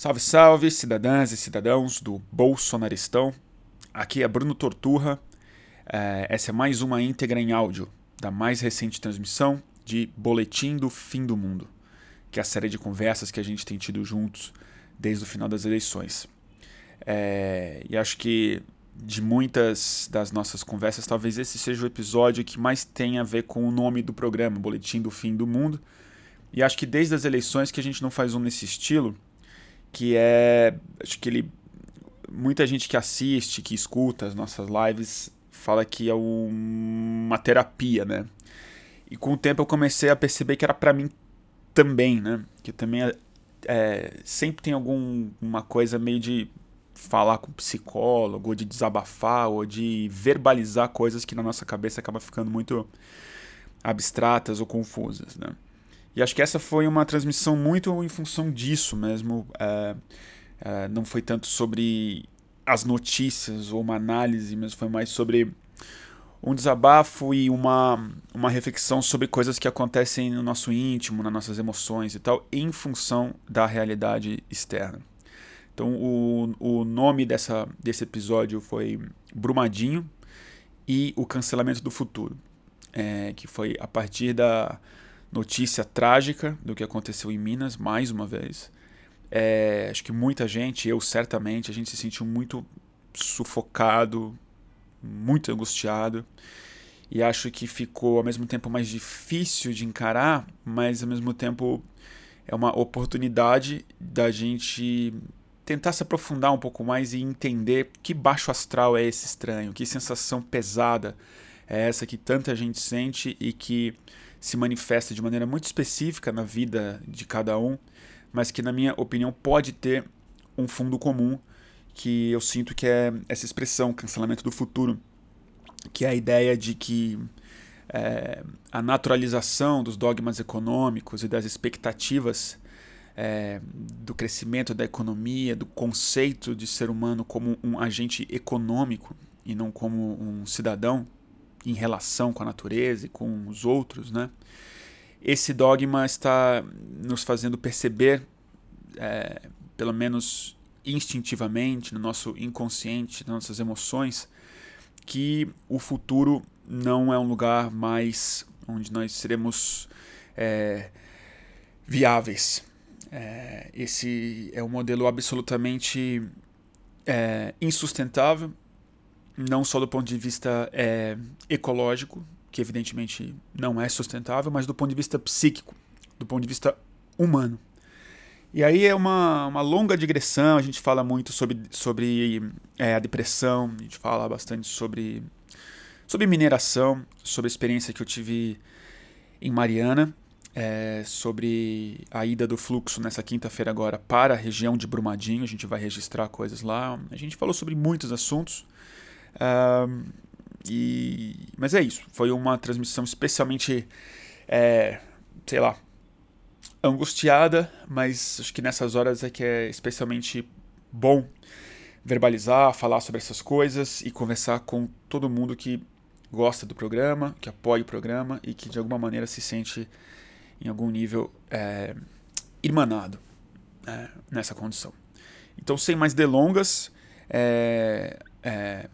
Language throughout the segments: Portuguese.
Salve, salve, cidadãs e cidadãos do Bolsonaristão. Aqui é Bruno Torturra. É, essa é mais uma íntegra em áudio da mais recente transmissão de Boletim do Fim do Mundo, que é a série de conversas que a gente tem tido juntos desde o final das eleições. É, e acho que de muitas das nossas conversas, talvez esse seja o episódio que mais tem a ver com o nome do programa, Boletim do Fim do Mundo. E acho que desde as eleições que a gente não faz um nesse estilo que é. Acho que ele. Muita gente que assiste, que escuta as nossas lives, fala que é um, uma terapia, né? E com o tempo eu comecei a perceber que era para mim também, né? Que também é, é, sempre tem alguma coisa meio de falar com psicólogo, ou de desabafar, ou de verbalizar coisas que na nossa cabeça acaba ficando muito abstratas ou confusas, né? E acho que essa foi uma transmissão muito em função disso mesmo. É, é, não foi tanto sobre as notícias ou uma análise, mas foi mais sobre um desabafo e uma, uma reflexão sobre coisas que acontecem no nosso íntimo, nas nossas emoções e tal, em função da realidade externa. Então, o, o nome dessa, desse episódio foi Brumadinho e o Cancelamento do Futuro, é, que foi a partir da notícia trágica do que aconteceu em Minas, mais uma vez. É, acho que muita gente, eu certamente, a gente se sentiu muito sufocado, muito angustiado. E acho que ficou ao mesmo tempo mais difícil de encarar, mas ao mesmo tempo é uma oportunidade da gente tentar se aprofundar um pouco mais e entender que baixo astral é esse estranho, que sensação pesada é essa que tanta gente sente e que se manifesta de maneira muito específica na vida de cada um, mas que, na minha opinião, pode ter um fundo comum, que eu sinto que é essa expressão, cancelamento do futuro, que é a ideia de que é, a naturalização dos dogmas econômicos e das expectativas é, do crescimento da economia, do conceito de ser humano como um agente econômico e não como um cidadão, em relação com a natureza e com os outros, né? Esse dogma está nos fazendo perceber, é, pelo menos instintivamente, no nosso inconsciente, nas nossas emoções, que o futuro não é um lugar mais onde nós seremos é, viáveis. É, esse é um modelo absolutamente é, insustentável não só do ponto de vista é, ecológico, que evidentemente não é sustentável, mas do ponto de vista psíquico, do ponto de vista humano. E aí é uma, uma longa digressão, a gente fala muito sobre, sobre é, a depressão, a gente fala bastante sobre, sobre mineração, sobre a experiência que eu tive em Mariana, é, sobre a ida do fluxo nessa quinta-feira agora para a região de Brumadinho, a gente vai registrar coisas lá. A gente falou sobre muitos assuntos. E, mas é isso. Foi uma transmissão especialmente, é, sei lá, angustiada, mas acho que nessas horas é que é especialmente bom verbalizar, falar sobre essas coisas e conversar com todo mundo que gosta do programa, que apoia o programa e que de alguma maneira se sente em algum nível é, irmanado é, nessa condição. Então, sem mais delongas, é, é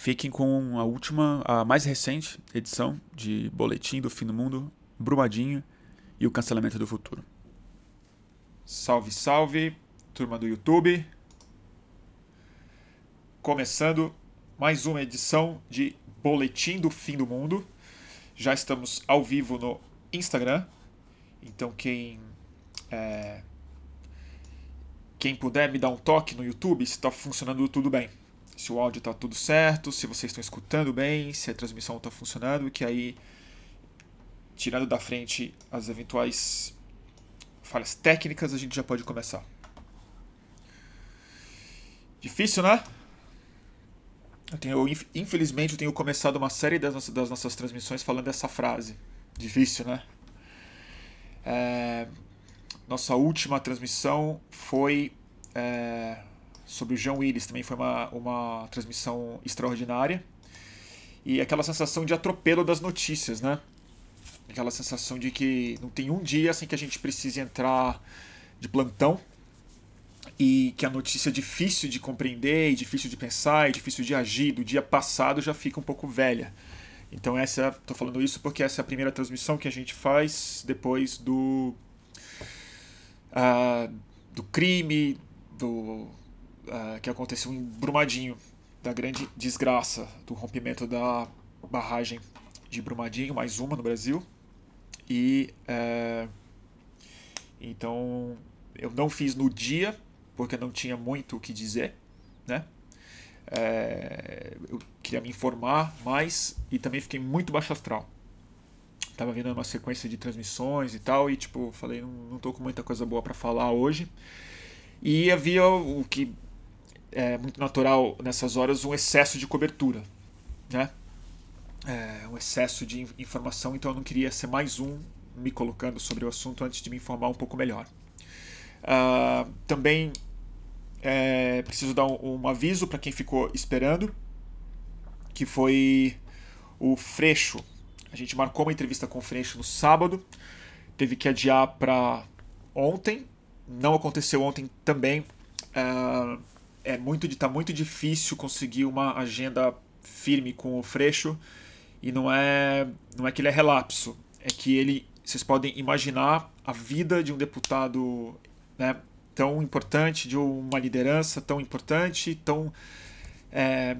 Fiquem com a última, a mais recente edição de Boletim do Fim do Mundo, Brumadinho e o Cancelamento do Futuro. Salve, salve, turma do YouTube. Começando mais uma edição de Boletim do Fim do Mundo. Já estamos ao vivo no Instagram. Então quem é, quem puder me dar um toque no YouTube se está funcionando tudo bem se o áudio está tudo certo, se vocês estão escutando bem, se a transmissão está funcionando, que aí, tirando da frente as eventuais falhas técnicas, a gente já pode começar. Difícil, né? Eu tenho, infelizmente, eu tenho começado uma série das nossas, das nossas transmissões falando essa frase. Difícil, né? É, nossa última transmissão foi é, sobre o João Willis também foi uma, uma transmissão extraordinária. E aquela sensação de atropelo das notícias, né? Aquela sensação de que não tem um dia sem que a gente precise entrar de plantão e que a notícia é difícil de compreender, difícil de pensar, e difícil de agir do dia passado já fica um pouco velha. Então essa, tô falando isso porque essa é a primeira transmissão que a gente faz depois do uh, do crime do uh, que aconteceu em Brumadinho, da grande desgraça do rompimento da barragem de Brumadinho, mais uma no Brasil. E uh, então eu não fiz no dia porque não tinha muito o que dizer, né? É, eu queria me informar mais e também fiquei muito baixo astral. Tava vendo uma sequência de transmissões e tal e tipo, falei, não, não tô com muita coisa boa para falar hoje. E havia o que é muito natural nessas horas, um excesso de cobertura, né? É, um excesso de informação, então eu não queria ser mais um me colocando sobre o assunto antes de me informar um pouco melhor. Uh, também é, preciso dar um, um aviso para quem ficou esperando, que foi o Freixo. A gente marcou uma entrevista com o Freixo no sábado, teve que adiar para ontem. Não aconteceu ontem também. É, é muito tá muito difícil conseguir uma agenda firme com o Freixo e não é não é que ele é relapso, é que ele vocês podem imaginar a vida de um deputado né, tão importante, de uma liderança tão importante, tão é,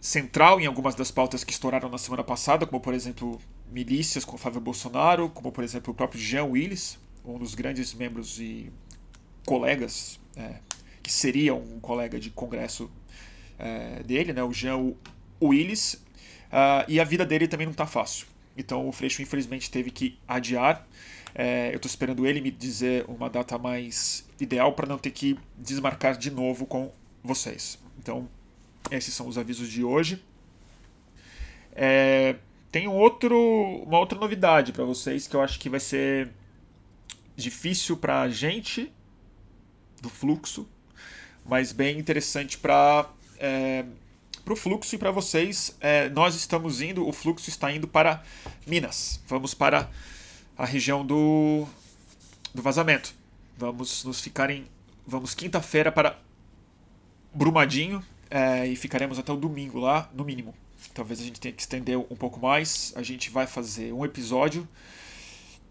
central em algumas das pautas que estouraram na semana passada, como por exemplo milícias com Fábio Bolsonaro, como por exemplo o próprio Jean Willis, um dos grandes membros e colegas, é, que seria um colega de congresso é, dele, né, o Jean Willis, uh, e a vida dele também não está fácil. Então o Freixo infelizmente teve que adiar é, eu estou esperando ele me dizer uma data mais ideal para não ter que desmarcar de novo com vocês. Então, esses são os avisos de hoje. É, tem um outro, uma outra novidade para vocês que eu acho que vai ser difícil para a gente do fluxo, mas bem interessante para é, o fluxo e para vocês. É, nós estamos indo, o fluxo está indo para Minas. Vamos para a região do, do vazamento. Vamos nos ficar em. Vamos quinta-feira para Brumadinho é, e ficaremos até o domingo lá, no mínimo. Talvez a gente tenha que estender um pouco mais. A gente vai fazer um episódio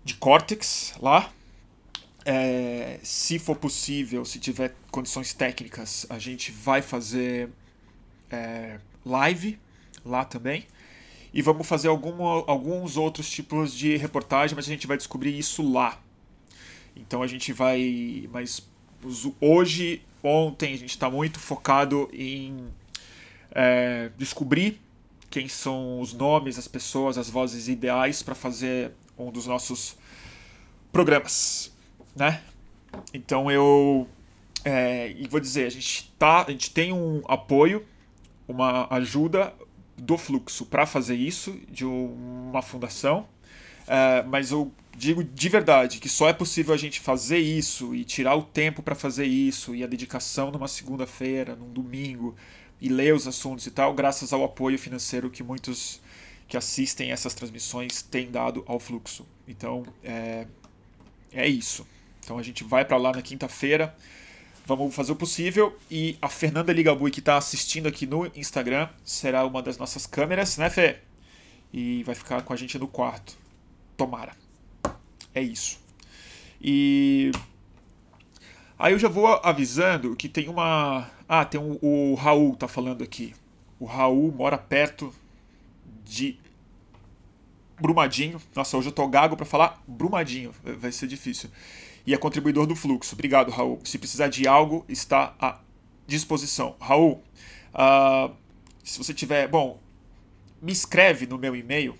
de Cortex lá. É, se for possível, se tiver condições técnicas, a gente vai fazer é, live lá também. E vamos fazer alguns outros tipos de reportagem, mas a gente vai descobrir isso lá. Então a gente vai. Mas hoje, ontem, a gente está muito focado em é, descobrir quem são os nomes, as pessoas, as vozes ideais para fazer um dos nossos programas, né? Então eu é, e vou dizer, a gente tá, a gente tem um apoio, uma ajuda do fluxo para fazer isso, de uma fundação, é, mas eu digo de verdade que só é possível a gente fazer isso e tirar o tempo para fazer isso e a dedicação numa segunda-feira, num domingo e ler os assuntos e tal, graças ao apoio financeiro que muitos que assistem essas transmissões têm dado ao fluxo. Então é, é isso. Então a gente vai para lá na quinta-feira. Vamos fazer o possível e a Fernanda Ligabui, que está assistindo aqui no Instagram, será uma das nossas câmeras, né, Fê? E vai ficar com a gente no quarto. Tomara. É isso. E. Aí eu já vou avisando que tem uma. Ah, tem um, o Raul tá falando aqui. O Raul mora perto de Brumadinho. Nossa, hoje eu tô gago para falar Brumadinho. Vai ser difícil e é contribuidor do fluxo. Obrigado, Raul. Se precisar de algo, está à disposição. Raul, uh, se você tiver. Bom, me escreve no meu e-mail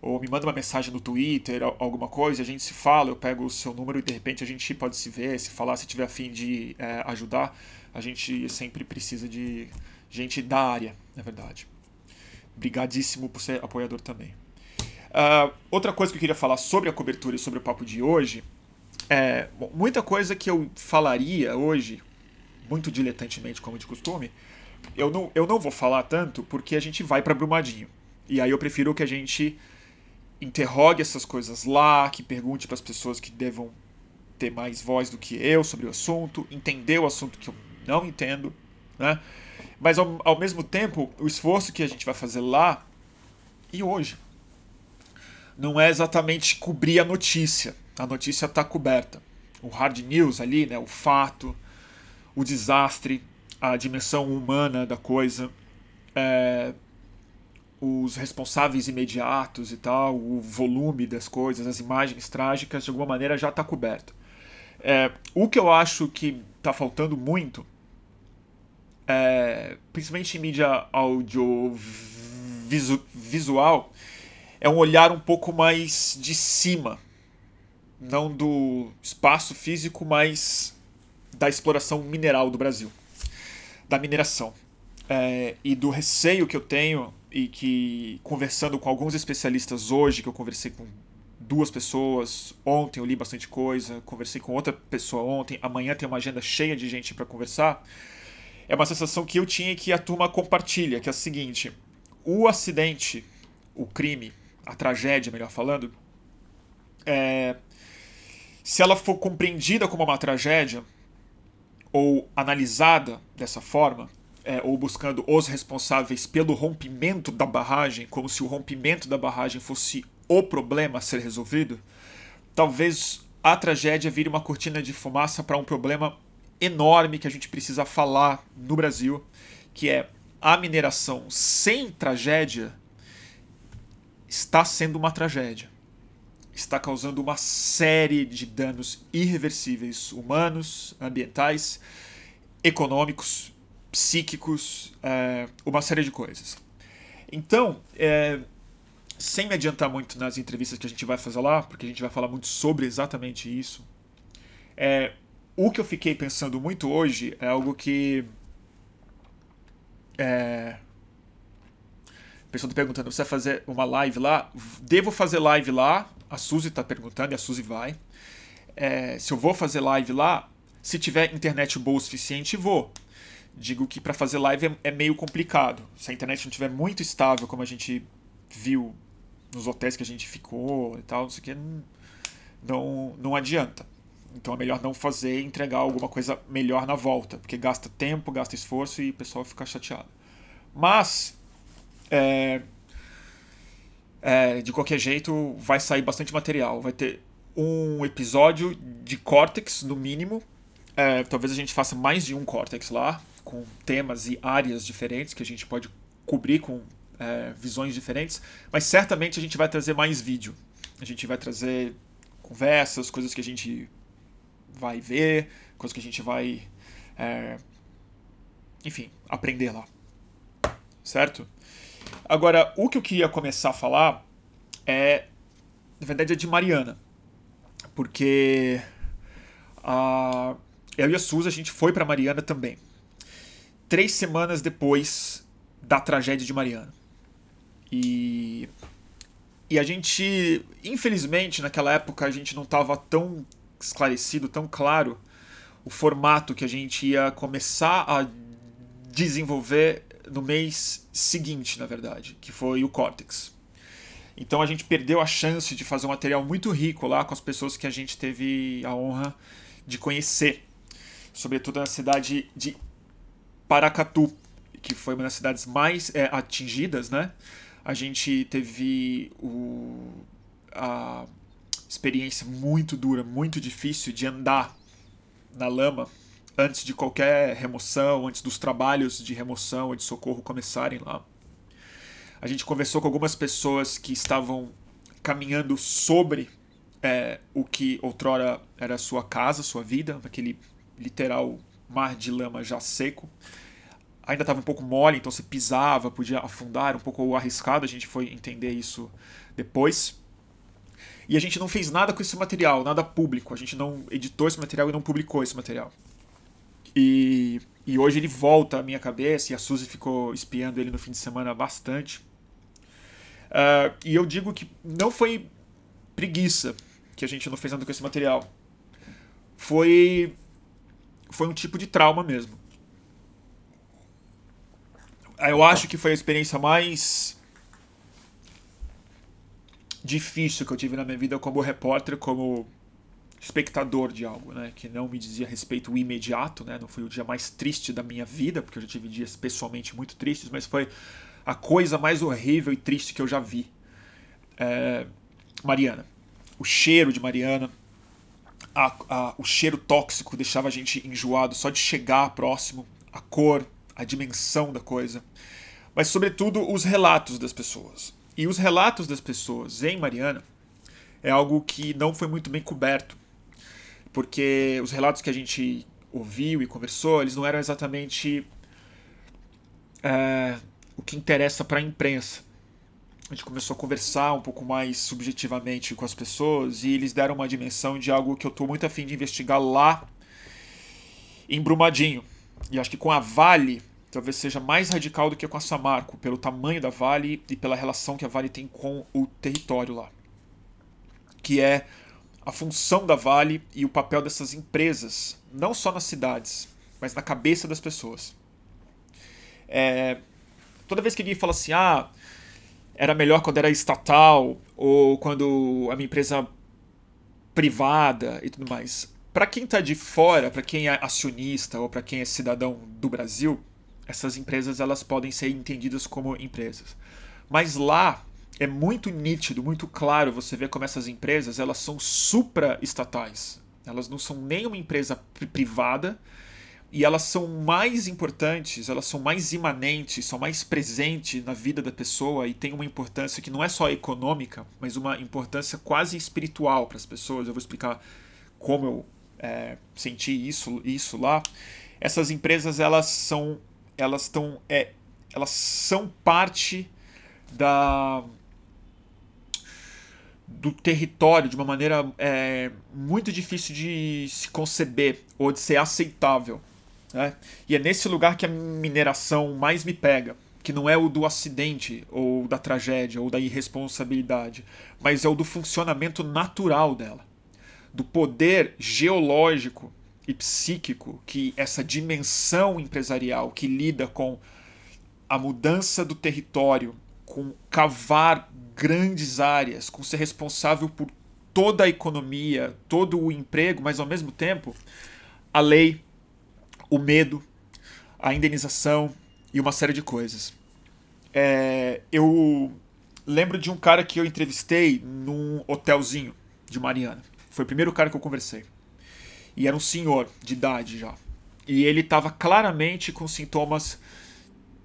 ou me manda uma mensagem no Twitter, alguma coisa, a gente se fala, eu pego o seu número e de repente a gente pode se ver, se falar, se tiver afim de é, ajudar. A gente sempre precisa de gente da área, na verdade. Obrigadíssimo por ser apoiador também. Uh, outra coisa que eu queria falar sobre a cobertura e sobre o papo de hoje é, muita coisa que eu falaria hoje, muito diletantemente como de costume, eu não, eu não vou falar tanto porque a gente vai para Brumadinho. E aí eu prefiro que a gente interrogue essas coisas lá, que pergunte para as pessoas que devam ter mais voz do que eu sobre o assunto, entender o assunto que eu não entendo, né? Mas ao, ao mesmo tempo, o esforço que a gente vai fazer lá e hoje não é exatamente cobrir a notícia. A notícia está coberta. O hard news ali, né, o fato, o desastre, a dimensão humana da coisa, é, os responsáveis imediatos e tal, o volume das coisas, as imagens trágicas, de alguma maneira já está coberto. É, o que eu acho que está faltando muito, é, principalmente em mídia audiovisual, é um olhar um pouco mais de cima, não do espaço físico, mas da exploração mineral do Brasil, da mineração. É, e do receio que eu tenho e que conversando com alguns especialistas hoje, que eu conversei com duas pessoas, ontem eu li bastante coisa, conversei com outra pessoa ontem, amanhã tem uma agenda cheia de gente para conversar. É uma sensação que eu tinha e que a turma compartilha, que é a seguinte: o acidente, o crime, a tragédia, melhor falando, é, se ela for compreendida como uma tragédia ou analisada dessa forma, é, ou buscando os responsáveis pelo rompimento da barragem, como se o rompimento da barragem fosse o problema a ser resolvido, talvez a tragédia vire uma cortina de fumaça para um problema enorme que a gente precisa falar no Brasil, que é a mineração sem tragédia está sendo uma tragédia. Está causando uma série de danos irreversíveis humanos, ambientais, econômicos, psíquicos, é, uma série de coisas. Então, é, sem me adiantar muito nas entrevistas que a gente vai fazer lá, porque a gente vai falar muito sobre exatamente isso, é, o que eu fiquei pensando muito hoje é algo que. É, pessoa está perguntando: você vai fazer uma live lá? Devo fazer live lá? A Suzy está perguntando e a Suzy vai. É, se eu vou fazer live lá, se tiver internet boa o suficiente, vou digo que para fazer live é, é, meio complicado. Se a internet não estiver muito estável, como a gente viu nos hotéis que a gente ficou e tal, não sei o que, não, não adianta. Então é melhor não fazer e entregar alguma coisa melhor na volta, porque gasta tempo, gasta esforço e o pessoal fica chateado. Mas, é, é, de qualquer jeito, vai sair bastante material. Vai ter um episódio de Cortex, no mínimo. É, talvez a gente faça mais de um Cortex lá, com temas e áreas diferentes que a gente pode cobrir com é, visões diferentes, mas certamente a gente vai trazer mais vídeo. A gente vai trazer conversas, coisas que a gente vai ver, coisas que a gente vai, é, enfim, aprender lá. Certo? Agora, o que eu queria começar a falar é, na verdade, é de Mariana. Porque a, eu e a Suzy, a gente foi para Mariana também três semanas depois da tragédia de Mariana. E, e a gente, infelizmente, naquela época a gente não estava tão esclarecido, tão claro o formato que a gente ia começar a desenvolver no mês seguinte, na verdade, que foi o Cortex. Então a gente perdeu a chance de fazer um material muito rico lá com as pessoas que a gente teve a honra de conhecer, sobretudo na cidade de Paracatu, que foi uma das cidades mais é, atingidas, né? A gente teve o, a experiência muito dura, muito difícil de andar na lama antes de qualquer remoção, antes dos trabalhos de remoção ou de socorro começarem lá. A gente conversou com algumas pessoas que estavam caminhando sobre é, o que outrora era sua casa, sua vida, aquele literal mar de lama já seco. Ainda estava um pouco mole, então você pisava, podia afundar, um pouco arriscado, a gente foi entender isso depois. E a gente não fez nada com esse material, nada público. A gente não editou esse material e não publicou esse material. E, e hoje ele volta à minha cabeça, e a Suzy ficou espiando ele no fim de semana bastante. Uh, e eu digo que não foi preguiça que a gente não fez nada com esse material. Foi foi um tipo de trauma mesmo. Eu acho que foi a experiência mais difícil que eu tive na minha vida como repórter, como espectador de algo, né, que não me dizia respeito imediato, né, não foi o dia mais triste da minha vida, porque eu já tive dias pessoalmente muito tristes, mas foi a coisa mais horrível e triste que eu já vi. É, Mariana, o cheiro de Mariana, a, a, o cheiro tóxico deixava a gente enjoado só de chegar próximo, a cor, a dimensão da coisa, mas sobretudo os relatos das pessoas. E os relatos das pessoas em Mariana é algo que não foi muito bem coberto porque os relatos que a gente ouviu e conversou, eles não eram exatamente é, o que interessa para a imprensa. A gente começou a conversar um pouco mais subjetivamente com as pessoas e eles deram uma dimensão de algo que eu estou muito afim de investigar lá em Brumadinho. E acho que com a Vale talvez seja mais radical do que com a Samarco, pelo tamanho da Vale e pela relação que a Vale tem com o território lá. Que é a função da Vale e o papel dessas empresas, não só nas cidades, mas na cabeça das pessoas. É, toda vez que alguém fala assim, ah, era melhor quando era estatal ou quando a minha empresa privada e tudo mais. Para quem está de fora, para quem é acionista ou para quem é cidadão do Brasil, essas empresas elas podem ser entendidas como empresas. Mas lá é muito nítido, muito claro você vê como essas empresas elas são supra-estatais. Elas não são nem uma empresa privada e elas são mais importantes, elas são mais imanentes, são mais presentes na vida da pessoa e têm uma importância que não é só econômica, mas uma importância quase espiritual para as pessoas. Eu vou explicar como eu é, senti isso, isso lá. Essas empresas elas são elas estão é, elas são parte da do território de uma maneira é, muito difícil de se conceber ou de ser aceitável. Né? E é nesse lugar que a mineração mais me pega, que não é o do acidente ou da tragédia ou da irresponsabilidade, mas é o do funcionamento natural dela, do poder geológico e psíquico que essa dimensão empresarial que lida com a mudança do território, com cavar grandes áreas, com ser responsável por toda a economia, todo o emprego, mas ao mesmo tempo a lei, o medo, a indenização e uma série de coisas. É, eu lembro de um cara que eu entrevistei num hotelzinho de Mariana. Foi o primeiro cara que eu conversei. E era um senhor de idade já. E ele estava claramente com sintomas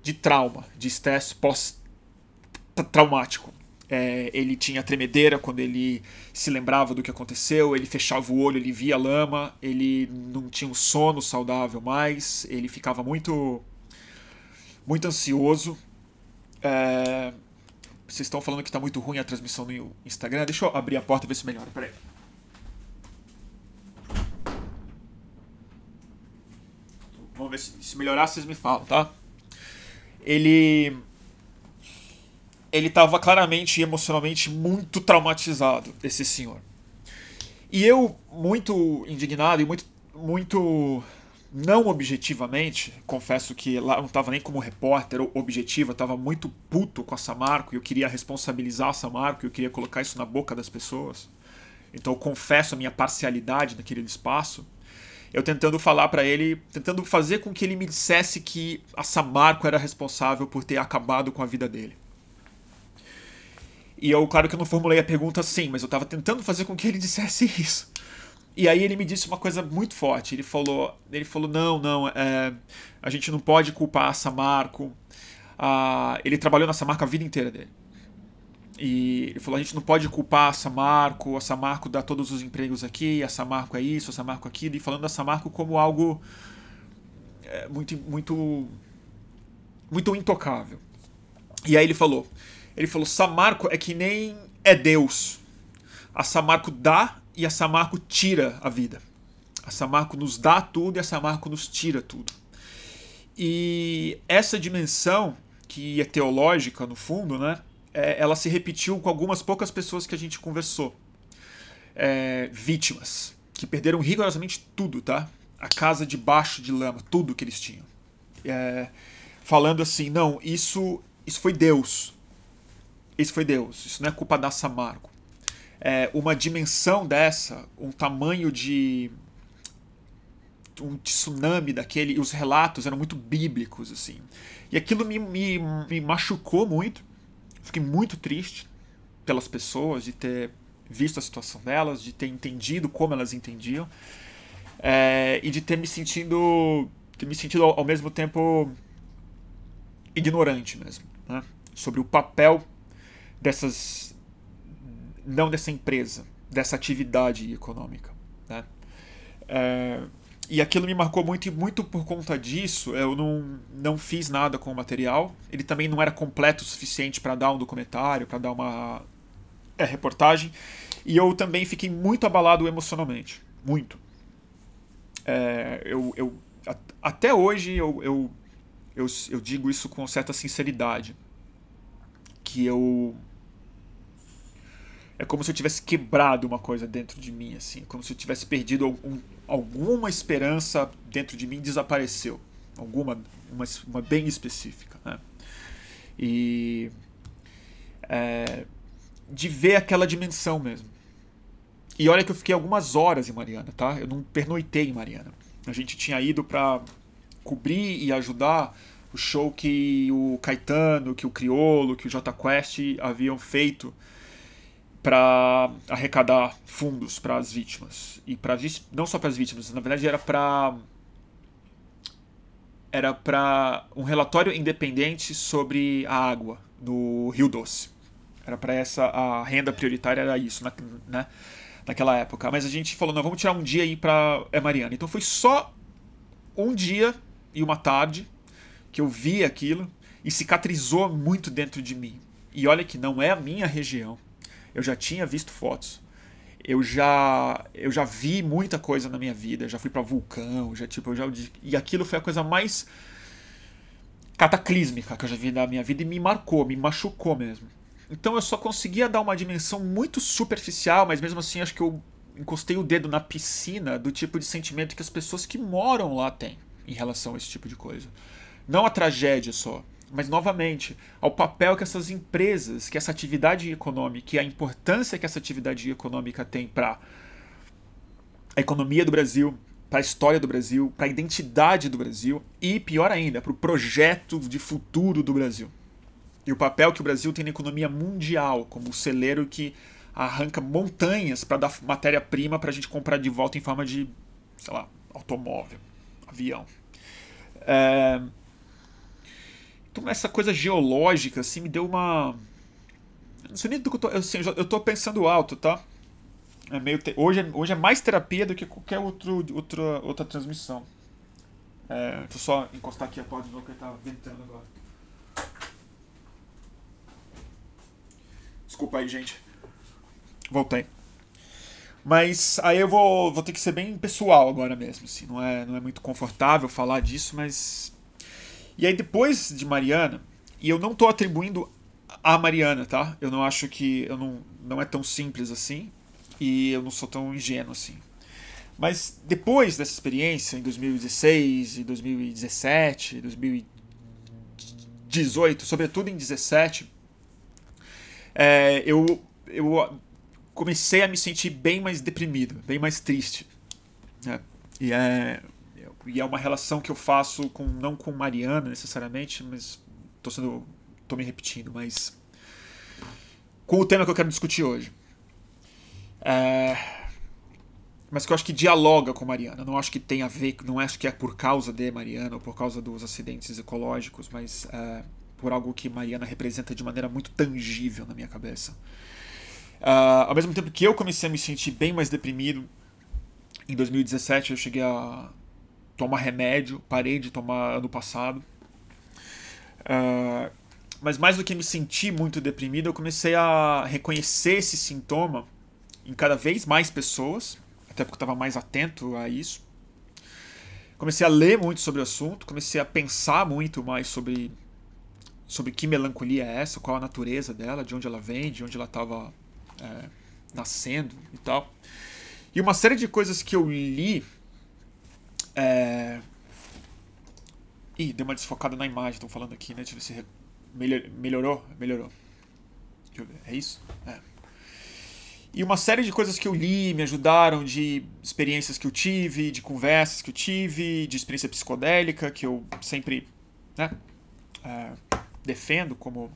de trauma, de estresse pós-traumático. É, ele tinha tremedeira quando ele se lembrava do que aconteceu, ele fechava o olho, ele via lama, ele não tinha um sono saudável mais, ele ficava muito muito ansioso. É, vocês estão falando que está muito ruim a transmissão no Instagram. Deixa eu abrir a porta e ver se melhora. Peraí. Vamos ver se, se melhorar, vocês me falam, tá? Ele ele estava claramente emocionalmente muito traumatizado, esse senhor. E eu, muito indignado e muito, muito não objetivamente, confesso que lá não estava nem como repórter objetivo, eu estava muito puto com a Samarco e eu queria responsabilizar a Samarco, eu queria colocar isso na boca das pessoas. Então eu confesso a minha parcialidade naquele espaço. Eu tentando falar para ele, tentando fazer com que ele me dissesse que a Samarco era responsável por ter acabado com a vida dele. E eu, claro que eu não formulei a pergunta assim, mas eu estava tentando fazer com que ele dissesse isso. E aí ele me disse uma coisa muito forte. Ele falou, ele falou não, não, é, a gente não pode culpar a Samarco. Ah, ele trabalhou na Samarco a vida inteira dele. E ele falou, a gente não pode culpar a Samarco, a Samarco dá todos os empregos aqui, a Samarco é isso, a Samarco aquilo, e falando da Samarco como algo é, muito, muito, muito intocável. E aí ele falou, ele falou: Samarco é que nem é Deus. A Samarco dá e a Samarco tira a vida. A Samarco nos dá tudo e a Samarco nos tira tudo. E essa dimensão, que é teológica no fundo, né, é, ela se repetiu com algumas poucas pessoas que a gente conversou. É, vítimas, que perderam rigorosamente tudo, tá? A casa debaixo de lama, tudo que eles tinham. É, falando assim, não, isso, isso foi Deus. Isso foi Deus, isso não é culpa da Samarco. é, uma dimensão dessa, um tamanho de um tsunami daquele, e os relatos eram muito bíblicos, assim. E aquilo me, me, me machucou muito, fiquei muito triste pelas pessoas, de ter visto a situação delas, de ter entendido como elas entendiam, é, e de ter me sentido, ter me sentido ao, ao mesmo tempo ignorante mesmo, né? sobre o papel dessas, não dessa empresa, dessa atividade econômica. Né? É, e aquilo me marcou muito e muito por conta disso eu não, não fiz nada com o material. Ele também não era completo o suficiente para dar um documentário, para dar uma é, reportagem. E eu também fiquei muito abalado emocionalmente. Muito. É, eu, eu, até hoje eu, eu, eu, eu digo isso com certa sinceridade. Que eu é como se eu tivesse quebrado uma coisa dentro de mim, assim, como se eu tivesse perdido algum, alguma esperança dentro de mim desapareceu, alguma, uma, uma bem específica, né? E é, de ver aquela dimensão mesmo. E olha que eu fiquei algumas horas em Mariana, tá? Eu não pernoitei em Mariana. A gente tinha ido para cobrir e ajudar o show que o Caetano, que o Criolo, que o J Quest haviam feito para arrecadar fundos para as vítimas e para não só para as vítimas, na verdade era para era para um relatório independente sobre a água no Rio Doce. Era para essa a renda prioritária era isso, né? Naquela época. Mas a gente falou, não, vamos tirar um dia aí para é Mariana. Então foi só um dia e uma tarde que eu vi aquilo e cicatrizou muito dentro de mim. E olha que não é a minha região eu já tinha visto fotos. Eu já eu já vi muita coisa na minha vida, já fui para vulcão, já tipo, eu já e aquilo foi a coisa mais cataclísmica que eu já vi na minha vida e me marcou, me machucou mesmo. Então eu só conseguia dar uma dimensão muito superficial, mas mesmo assim acho que eu encostei o dedo na piscina do tipo de sentimento que as pessoas que moram lá têm em relação a esse tipo de coisa. Não a tragédia só, mas novamente, ao papel que essas empresas, que essa atividade econômica e a importância que essa atividade econômica tem para a economia do Brasil, para a história do Brasil, para a identidade do Brasil e, pior ainda, para o projeto de futuro do Brasil. E o papel que o Brasil tem na economia mundial, como o celeiro que arranca montanhas para dar matéria-prima para a gente comprar de volta em forma de, sei lá, automóvel, avião. É, então, essa coisa geológica, assim, me deu uma. Não sei nem do que eu tô. Assim, eu tô pensando alto, tá? É meio te... hoje, é, hoje é mais terapia do que qualquer outro, outra, outra transmissão. É, deixa eu só encostar aqui a porta de novo que ele tá ventando agora. Desculpa aí, gente. Voltei. Mas aí eu vou, vou ter que ser bem pessoal agora mesmo. Assim. Não, é, não é muito confortável falar disso, mas e aí depois de Mariana, e eu não estou atribuindo a Mariana, tá? Eu não acho que eu não, não é tão simples assim e eu não sou tão ingênuo assim. Mas depois dessa experiência, em 2016, em 2017, 2018, sobretudo em 2017, é, eu, eu comecei a me sentir bem mais deprimido, bem mais triste. Né? E é, e é uma relação que eu faço com não com Mariana necessariamente, mas tô sendo tô me repetindo, mas com o tema que eu quero discutir hoje. É, mas que eu acho que dialoga com Mariana. Não acho que tem a ver, não acho que é por causa de Mariana ou por causa dos acidentes ecológicos, mas é, por algo que Mariana representa de maneira muito tangível na minha cabeça. Uh, ao mesmo tempo que eu comecei a me sentir bem mais deprimido, em 2017 eu cheguei a tomar remédio, parei de tomar ano passado. Uh, mas mais do que me sentir muito deprimido, eu comecei a reconhecer esse sintoma em cada vez mais pessoas, até porque eu estava mais atento a isso. Comecei a ler muito sobre o assunto, comecei a pensar muito mais sobre sobre que melancolia é essa, qual a natureza dela, de onde ela vem, de onde ela estava é, nascendo e tal. E uma série de coisas que eu li é... Ih, deu uma desfocada na imagem, estão falando aqui, né? Deixa eu ver se melhor... melhorou. Melhorou. Deixa eu ver. É isso? É. E uma série de coisas que eu li me ajudaram, de experiências que eu tive, de conversas que eu tive, de experiência psicodélica, que eu sempre né, é, defendo como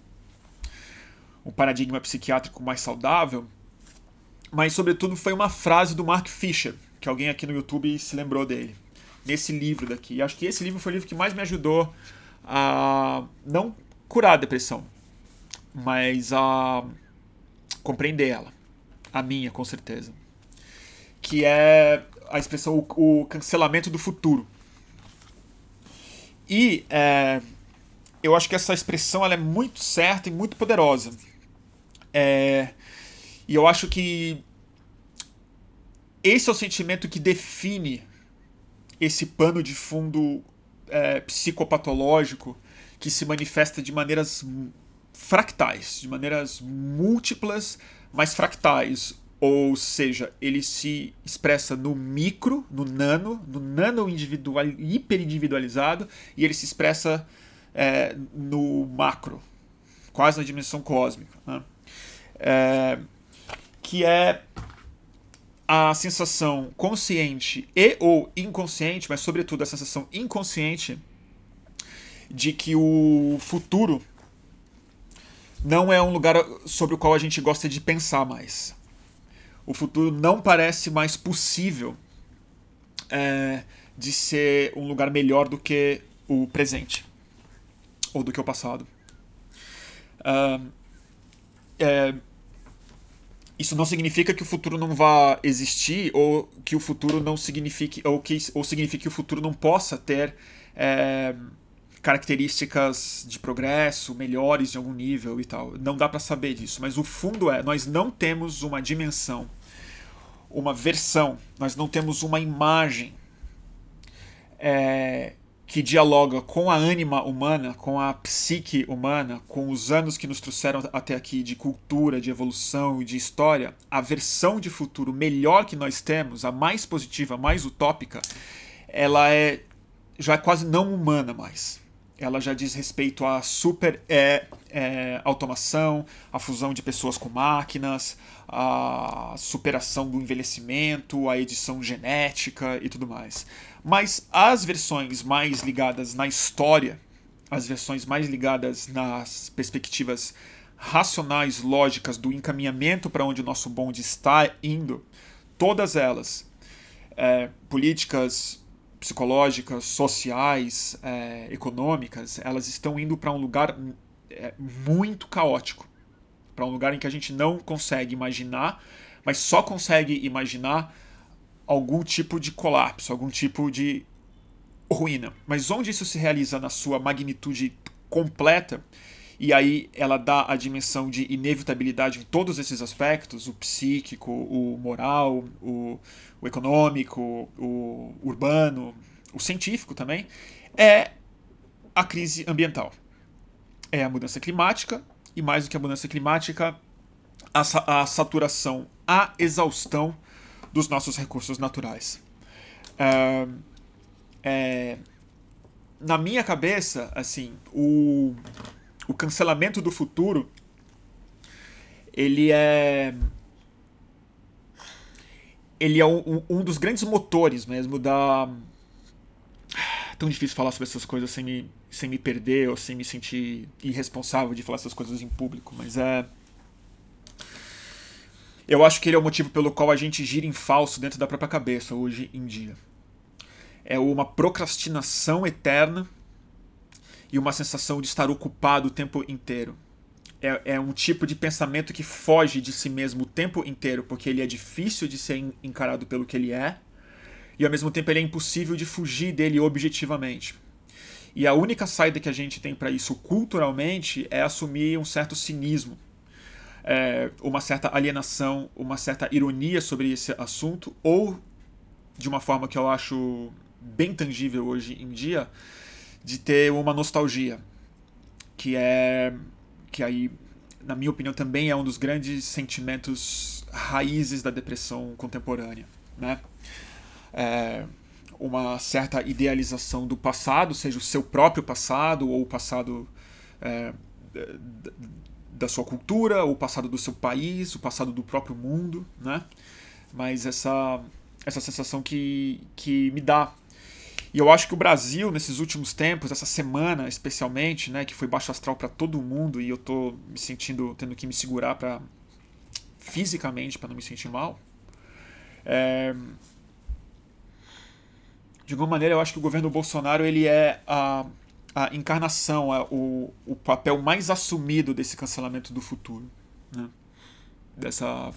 um paradigma psiquiátrico mais saudável. Mas, sobretudo, foi uma frase do Mark Fisher, que alguém aqui no YouTube se lembrou dele, nesse livro daqui. E acho que esse livro foi o livro que mais me ajudou a não curar a depressão, mas a compreender ela. A minha, com certeza. Que é a expressão o, o cancelamento do futuro. E é, eu acho que essa expressão ela é muito certa e muito poderosa. É, e eu acho que esse é o sentimento que define esse pano de fundo é, psicopatológico que se manifesta de maneiras fractais, de maneiras múltiplas, mas fractais. Ou seja, ele se expressa no micro, no nano, no nano individual, hiperindividualizado, e ele se expressa é, no macro, quase na dimensão cósmica. Né? É, que é a sensação consciente e ou inconsciente, mas sobretudo a sensação inconsciente de que o futuro não é um lugar sobre o qual a gente gosta de pensar mais. O futuro não parece mais possível é, de ser um lugar melhor do que o presente ou do que o passado. Uh, é, isso não significa que o futuro não vá existir ou que o futuro não signifique ou que ou signifique que o futuro não possa ter é, características de progresso melhores de algum nível e tal. Não dá para saber disso, mas o fundo é nós não temos uma dimensão, uma versão, nós não temos uma imagem é, que dialoga com a ânima humana, com a psique humana, com os anos que nos trouxeram até aqui de cultura, de evolução e de história, a versão de futuro melhor que nós temos, a mais positiva, a mais utópica, ela é já é quase não humana mais. Ela já diz respeito à super é, é, automação, a fusão de pessoas com máquinas, a superação do envelhecimento, a edição genética e tudo mais. Mas as versões mais ligadas na história, as versões mais ligadas nas perspectivas racionais, lógicas do encaminhamento para onde o nosso bonde está indo, todas elas, é, políticas psicológicas, sociais, é, econômicas, elas estão indo para um lugar é, muito caótico, para um lugar em que a gente não consegue imaginar, mas só consegue imaginar algum tipo de colapso, algum tipo de ruína. Mas onde isso se realiza na sua magnitude completa, e aí ela dá a dimensão de inevitabilidade em todos esses aspectos, o psíquico, o moral, o, o econômico, o urbano, o científico também, é a crise ambiental. É a mudança climática, e mais do que a mudança climática, a, a saturação, a exaustão dos nossos recursos naturais. É, é, na minha cabeça, assim, o, o cancelamento do futuro ele é ele é um, um, dos grandes motores mesmo da tão difícil falar sobre essas coisas sem me, sem me perder ou sem me sentir irresponsável de falar essas coisas em público, mas é eu acho que ele é o motivo pelo qual a gente gira em falso dentro da própria cabeça hoje em dia. É uma procrastinação eterna e uma sensação de estar ocupado o tempo inteiro. É, é, um tipo de pensamento que foge de si mesmo o tempo inteiro, porque ele é difícil de ser encarado pelo que ele é, e ao mesmo tempo ele é impossível de fugir dele objetivamente. E a única saída que a gente tem para isso culturalmente é assumir um certo cinismo é, uma certa alienação, uma certa ironia sobre esse assunto, ou de uma forma que eu acho bem tangível hoje em dia, de ter uma nostalgia, que é que aí, na minha opinião, também é um dos grandes sentimentos raízes da depressão contemporânea, né? É, uma certa idealização do passado, seja o seu próprio passado ou o passado é, da sua cultura, o passado do seu país, o passado do próprio mundo, né? Mas essa, essa sensação que, que me dá. E eu acho que o Brasil, nesses últimos tempos, essa semana especialmente, né, que foi baixo astral para todo mundo e eu tô me sentindo, tendo que me segurar para fisicamente para não me sentir mal. É, de alguma maneira, eu acho que o governo Bolsonaro ele é a, a encarnação, é o, o papel mais assumido desse cancelamento do futuro. Né? Dessa.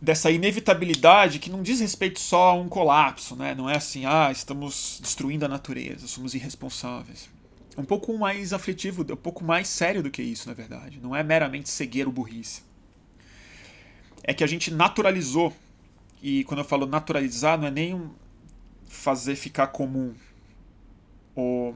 Dessa inevitabilidade que não diz respeito só a um colapso, né? Não é assim, ah, estamos destruindo a natureza, somos irresponsáveis. É um pouco mais aflitivo, é um pouco mais sério do que isso, na verdade. Não é meramente cegueiro burrice. É que a gente naturalizou e quando eu falo naturalizar, não é nem fazer ficar comum ou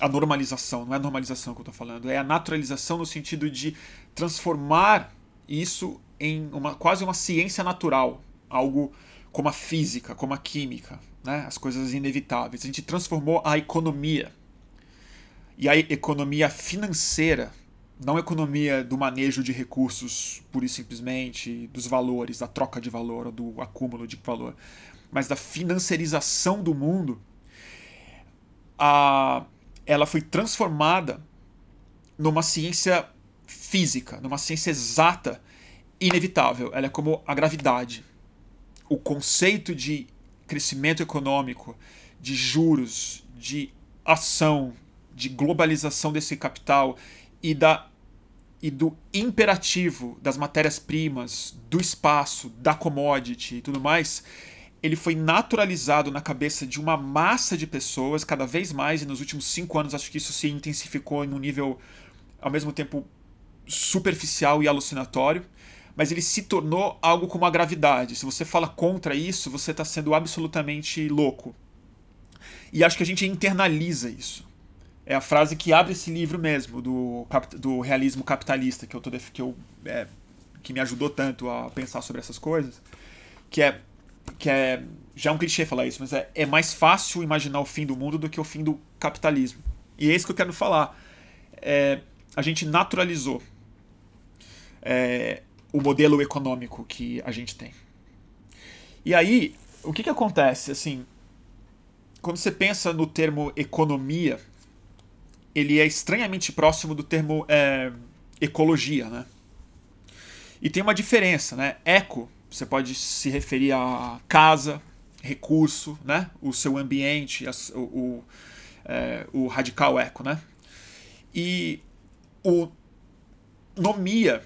a normalização, não é a normalização que eu estou falando, é a naturalização no sentido de transformar isso em uma quase uma ciência natural, algo como a física, como a química, né? as coisas inevitáveis. A gente transformou a economia e a economia financeira não economia do manejo de recursos pura e simplesmente, dos valores, da troca de valor ou do acúmulo de valor, mas da financiarização do mundo, a, ela foi transformada numa ciência física, numa ciência exata, inevitável. Ela é como a gravidade. O conceito de crescimento econômico, de juros, de ação, de globalização desse capital e da e do imperativo das matérias-primas, do espaço, da commodity e tudo mais, ele foi naturalizado na cabeça de uma massa de pessoas cada vez mais, e nos últimos cinco anos acho que isso se intensificou em um nível ao mesmo tempo superficial e alucinatório, mas ele se tornou algo como a gravidade. Se você fala contra isso, você está sendo absolutamente louco. E acho que a gente internaliza isso é a frase que abre esse livro mesmo, do, do realismo capitalista, que eu, tô, que, eu é, que me ajudou tanto a pensar sobre essas coisas, que é, que é já é um clichê falar isso, mas é, é mais fácil imaginar o fim do mundo do que o fim do capitalismo. E é isso que eu quero falar. É, a gente naturalizou é, o modelo econômico que a gente tem. E aí, o que, que acontece? Assim, quando você pensa no termo economia, ele é estranhamente próximo do termo é, ecologia, né? E tem uma diferença, né? Eco, você pode se referir a casa, recurso, né? O seu ambiente, o, o, é, o radical eco, né? E o nomia,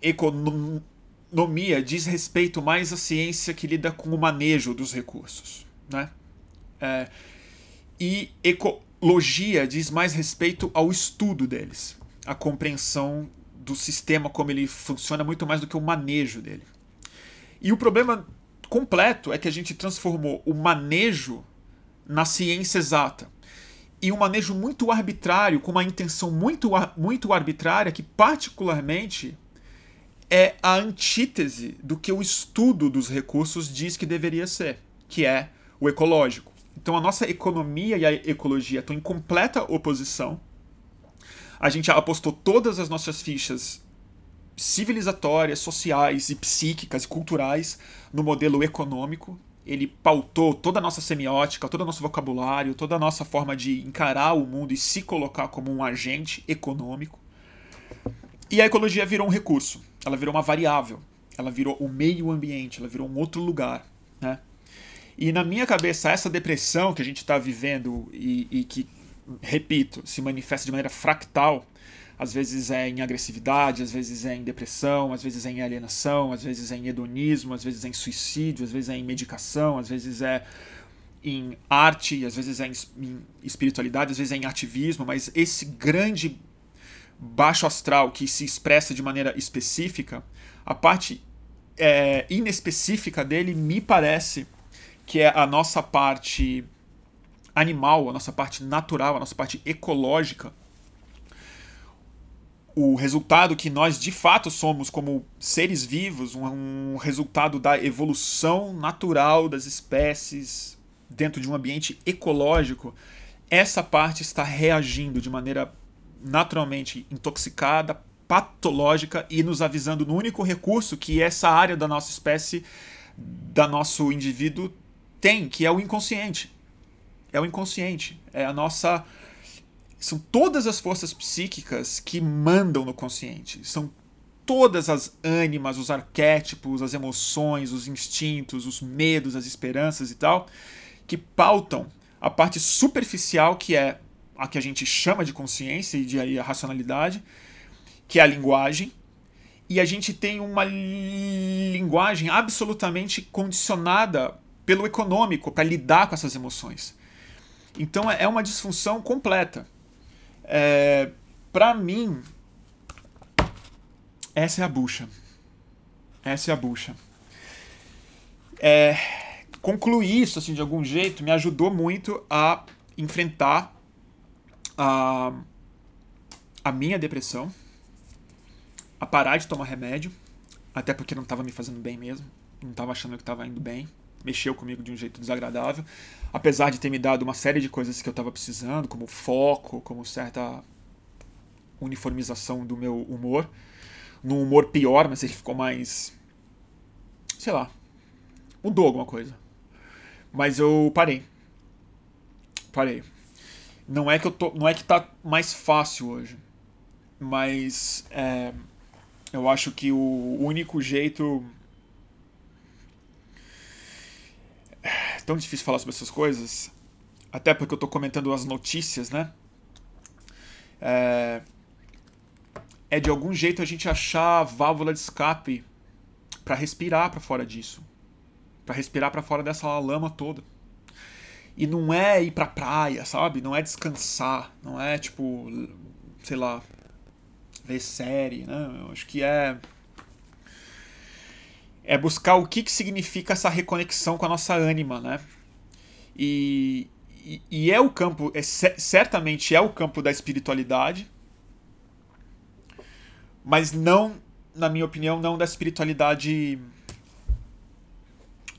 economia, diz respeito mais à ciência que lida com o manejo dos recursos, né? É, e eco, logia diz mais respeito ao estudo deles, a compreensão do sistema como ele funciona muito mais do que o manejo dele. E o problema completo é que a gente transformou o manejo na ciência exata. E um manejo muito arbitrário, com uma intenção muito, muito arbitrária, que particularmente é a antítese do que o estudo dos recursos diz que deveria ser, que é o ecológico. Então a nossa economia e a ecologia estão em completa oposição. A gente apostou todas as nossas fichas civilizatórias, sociais e psíquicas e culturais no modelo econômico. Ele pautou toda a nossa semiótica, todo o nosso vocabulário, toda a nossa forma de encarar o mundo e se colocar como um agente econômico. E a ecologia virou um recurso, ela virou uma variável, ela virou o meio ambiente, ela virou um outro lugar. Né? E na minha cabeça, essa depressão que a gente está vivendo e, e, que, repito, se manifesta de maneira fractal, às vezes é em agressividade, às vezes é em depressão, às vezes é em alienação, às vezes é em hedonismo, às vezes é em suicídio, às vezes é em medicação, às vezes é em arte, às vezes é em espiritualidade, às vezes é em ativismo, mas esse grande baixo astral que se expressa de maneira específica, a parte é, inespecífica dele me parece que é a nossa parte animal, a nossa parte natural, a nossa parte ecológica, o resultado que nós de fato somos como seres vivos, um, um, resultado da evolução natural das espécies dentro de um ambiente ecológico, essa parte está reagindo de maneira naturalmente intoxicada, patológica e nos avisando no único recurso que essa área da nossa espécie, da nosso indivíduo tem, que é o inconsciente. É o inconsciente, é a nossa são todas as forças psíquicas que mandam no consciente. São todas as ânimas, os arquétipos, as emoções, os instintos, os medos, as esperanças e tal, que pautam a parte superficial que é a que a gente chama de consciência e de aí a racionalidade, que é a linguagem, e a gente tem uma linguagem absolutamente condicionada pelo econômico para lidar com essas emoções. Então é uma disfunção completa. É, para mim, essa é a bucha. Essa é a bucha. É, concluir isso assim de algum jeito me ajudou muito a enfrentar a, a minha depressão, a parar de tomar remédio, até porque não estava me fazendo bem mesmo, não estava achando que estava indo bem, mexeu comigo de um jeito desagradável, apesar de ter me dado uma série de coisas que eu estava precisando, como foco, como certa uniformização do meu humor, num humor pior, mas ele ficou mais sei lá, mudou alguma coisa. Mas eu parei. Parei. Não é que eu tô, não é que tá mais fácil hoje, mas é, eu acho que o único jeito tão difícil falar sobre essas coisas, até porque eu tô comentando as notícias, né? É, é de algum jeito a gente achar válvula de escape para respirar para fora disso, para respirar para fora dessa lama toda. E não é ir pra praia, sabe? Não é descansar. Não é tipo, sei lá, ver série, né? Eu acho que é. É buscar o que, que significa essa reconexão com a nossa ânima, né? E, e, e é o campo, é, certamente é o campo da espiritualidade, mas não, na minha opinião, não da espiritualidade.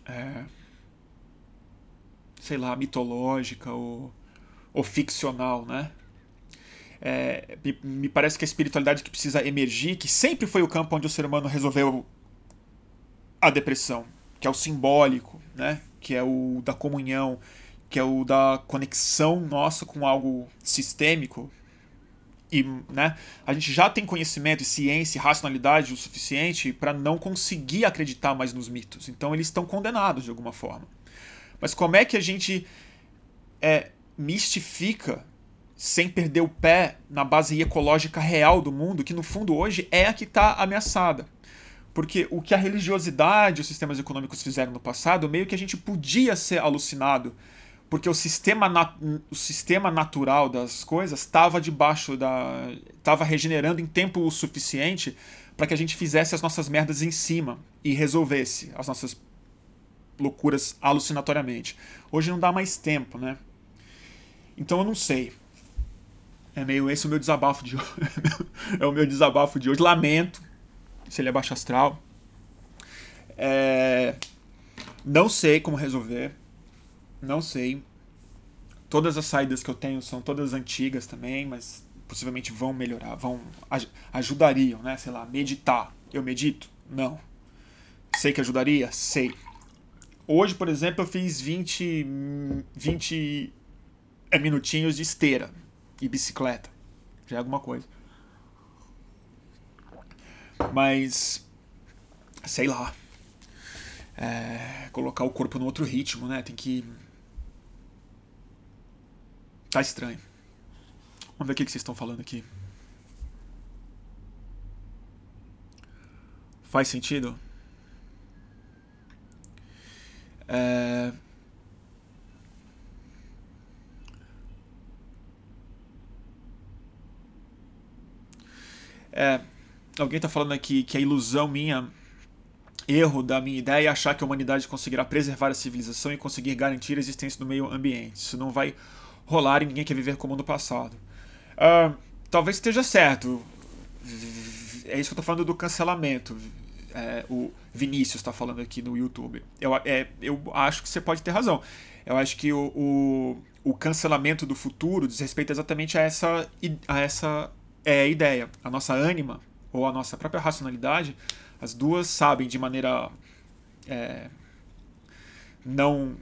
É, sei lá, mitológica ou, ou ficcional, né? É, me, me, parece que a espiritualidade que precisa emergir, que sempre foi o campo onde o ser humano resolveu a depressão, que é o simbólico, né? Que é o da comunhão, que é o da conexão nossa com algo sistêmico. E, né, a gente já tem conhecimento, ciência e racionalidade o suficiente para não conseguir acreditar mais nos mitos. Então eles estão condenados de alguma forma. Mas como é que a gente é, mistifica sem perder o pé na base ecológica real do mundo, que no fundo hoje é a que está ameaçada? Porque o que a religiosidade e os sistemas econômicos fizeram no passado, meio que a gente podia ser alucinado, porque o sistema, o sistema natural das coisas estava debaixo da. estava regenerando em tempo suficiente para que a gente fizesse as nossas merdas em cima e resolvesse as nossas loucuras alucinatoriamente. Hoje não dá mais tempo, né? Então eu não sei. É meio esse o meu desabafo de hoje. é o meu desabafo de hoje. Lamento se ele é baixo astral. É... Não sei como resolver. Não sei. Todas as saídas que eu tenho são todas antigas também, mas possivelmente vão melhorar, vão ajudariam, né? Sei lá, meditar. Eu medito? Não. Sei que ajudaria? Sei. Hoje, por exemplo, eu fiz 20, 20 é, minutinhos de esteira e bicicleta. Já é alguma coisa. Mas, sei lá. É, colocar o corpo no outro ritmo, né? Tem que. Tá estranho. Vamos ver o que vocês estão falando aqui. Faz sentido? É... É, alguém está falando aqui que a ilusão minha, erro da minha ideia é achar que a humanidade conseguirá preservar a civilização e conseguir garantir a existência do meio ambiente. Isso não vai rolar e ninguém quer viver como no passado. Uh, talvez esteja certo. É isso que eu estou falando do cancelamento é, o Vinícius está falando aqui no YouTube. Eu, é, eu acho que você pode ter razão. Eu acho que o, o, o cancelamento do futuro diz respeito exatamente a essa, a essa é, ideia. A nossa ânima, ou a nossa própria racionalidade, as duas sabem de maneira é, não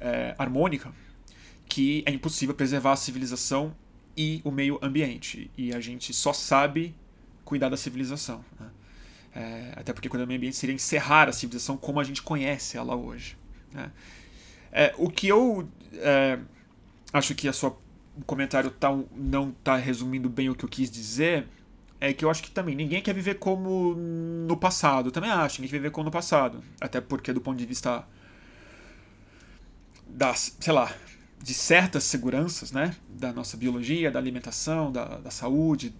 é, harmônica que é impossível preservar a civilização e o meio ambiente. E a gente só sabe cuidar da civilização. Né? É, até porque cuidar do meio ambiente seria encerrar a civilização como a gente conhece ela hoje. Né? É, o que eu é, acho que a sua comentário tá, não está resumindo bem o que eu quis dizer é que eu acho que também ninguém quer viver como no passado. Também acho, ninguém quer viver como no passado. Até porque, do ponto de vista das, sei lá, de certas seguranças, né? Da nossa biologia, da alimentação, da, da saúde,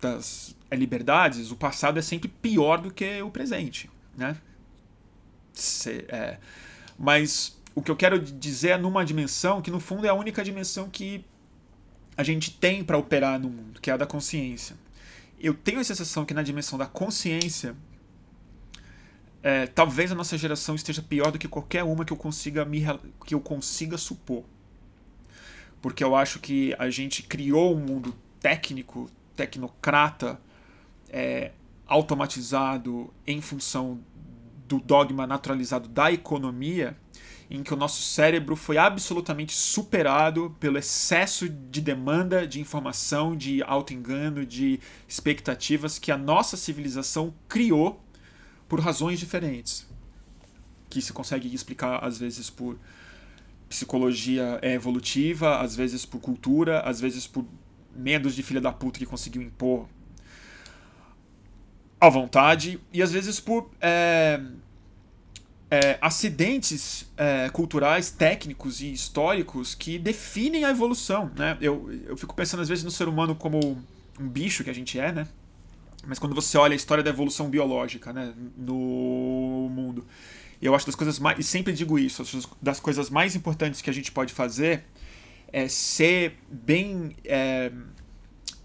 das é, liberdades, o passado é sempre pior do que o presente, né? Se, é, mas o que eu quero dizer é numa dimensão que no fundo é a única dimensão que a gente tem para operar no mundo, que é a da consciência. Eu tenho a sensação que na dimensão da consciência é, talvez a nossa geração esteja pior do que qualquer uma que eu consiga me que eu consiga supor. Porque eu acho que a gente criou um mundo técnico tecnocrata é, automatizado em função do dogma naturalizado da economia em que o nosso cérebro foi absolutamente superado pelo excesso de demanda de informação, de auto-engano, de expectativas que a nossa civilização criou por razões diferentes. Que se consegue explicar, às vezes, por psicologia evolutiva, às vezes por cultura, às vezes por medos de filha da puta que conseguiu impor à vontade, e às vezes por é, é, acidentes é, culturais, técnicos e históricos que definem a evolução. Né? Eu, eu fico pensando às vezes no ser humano como um bicho que a gente é, né? Mas quando você olha a história da evolução biológica né, no mundo, eu acho das coisas mais. E sempre digo isso, das coisas mais importantes que a gente pode fazer é ser bem é,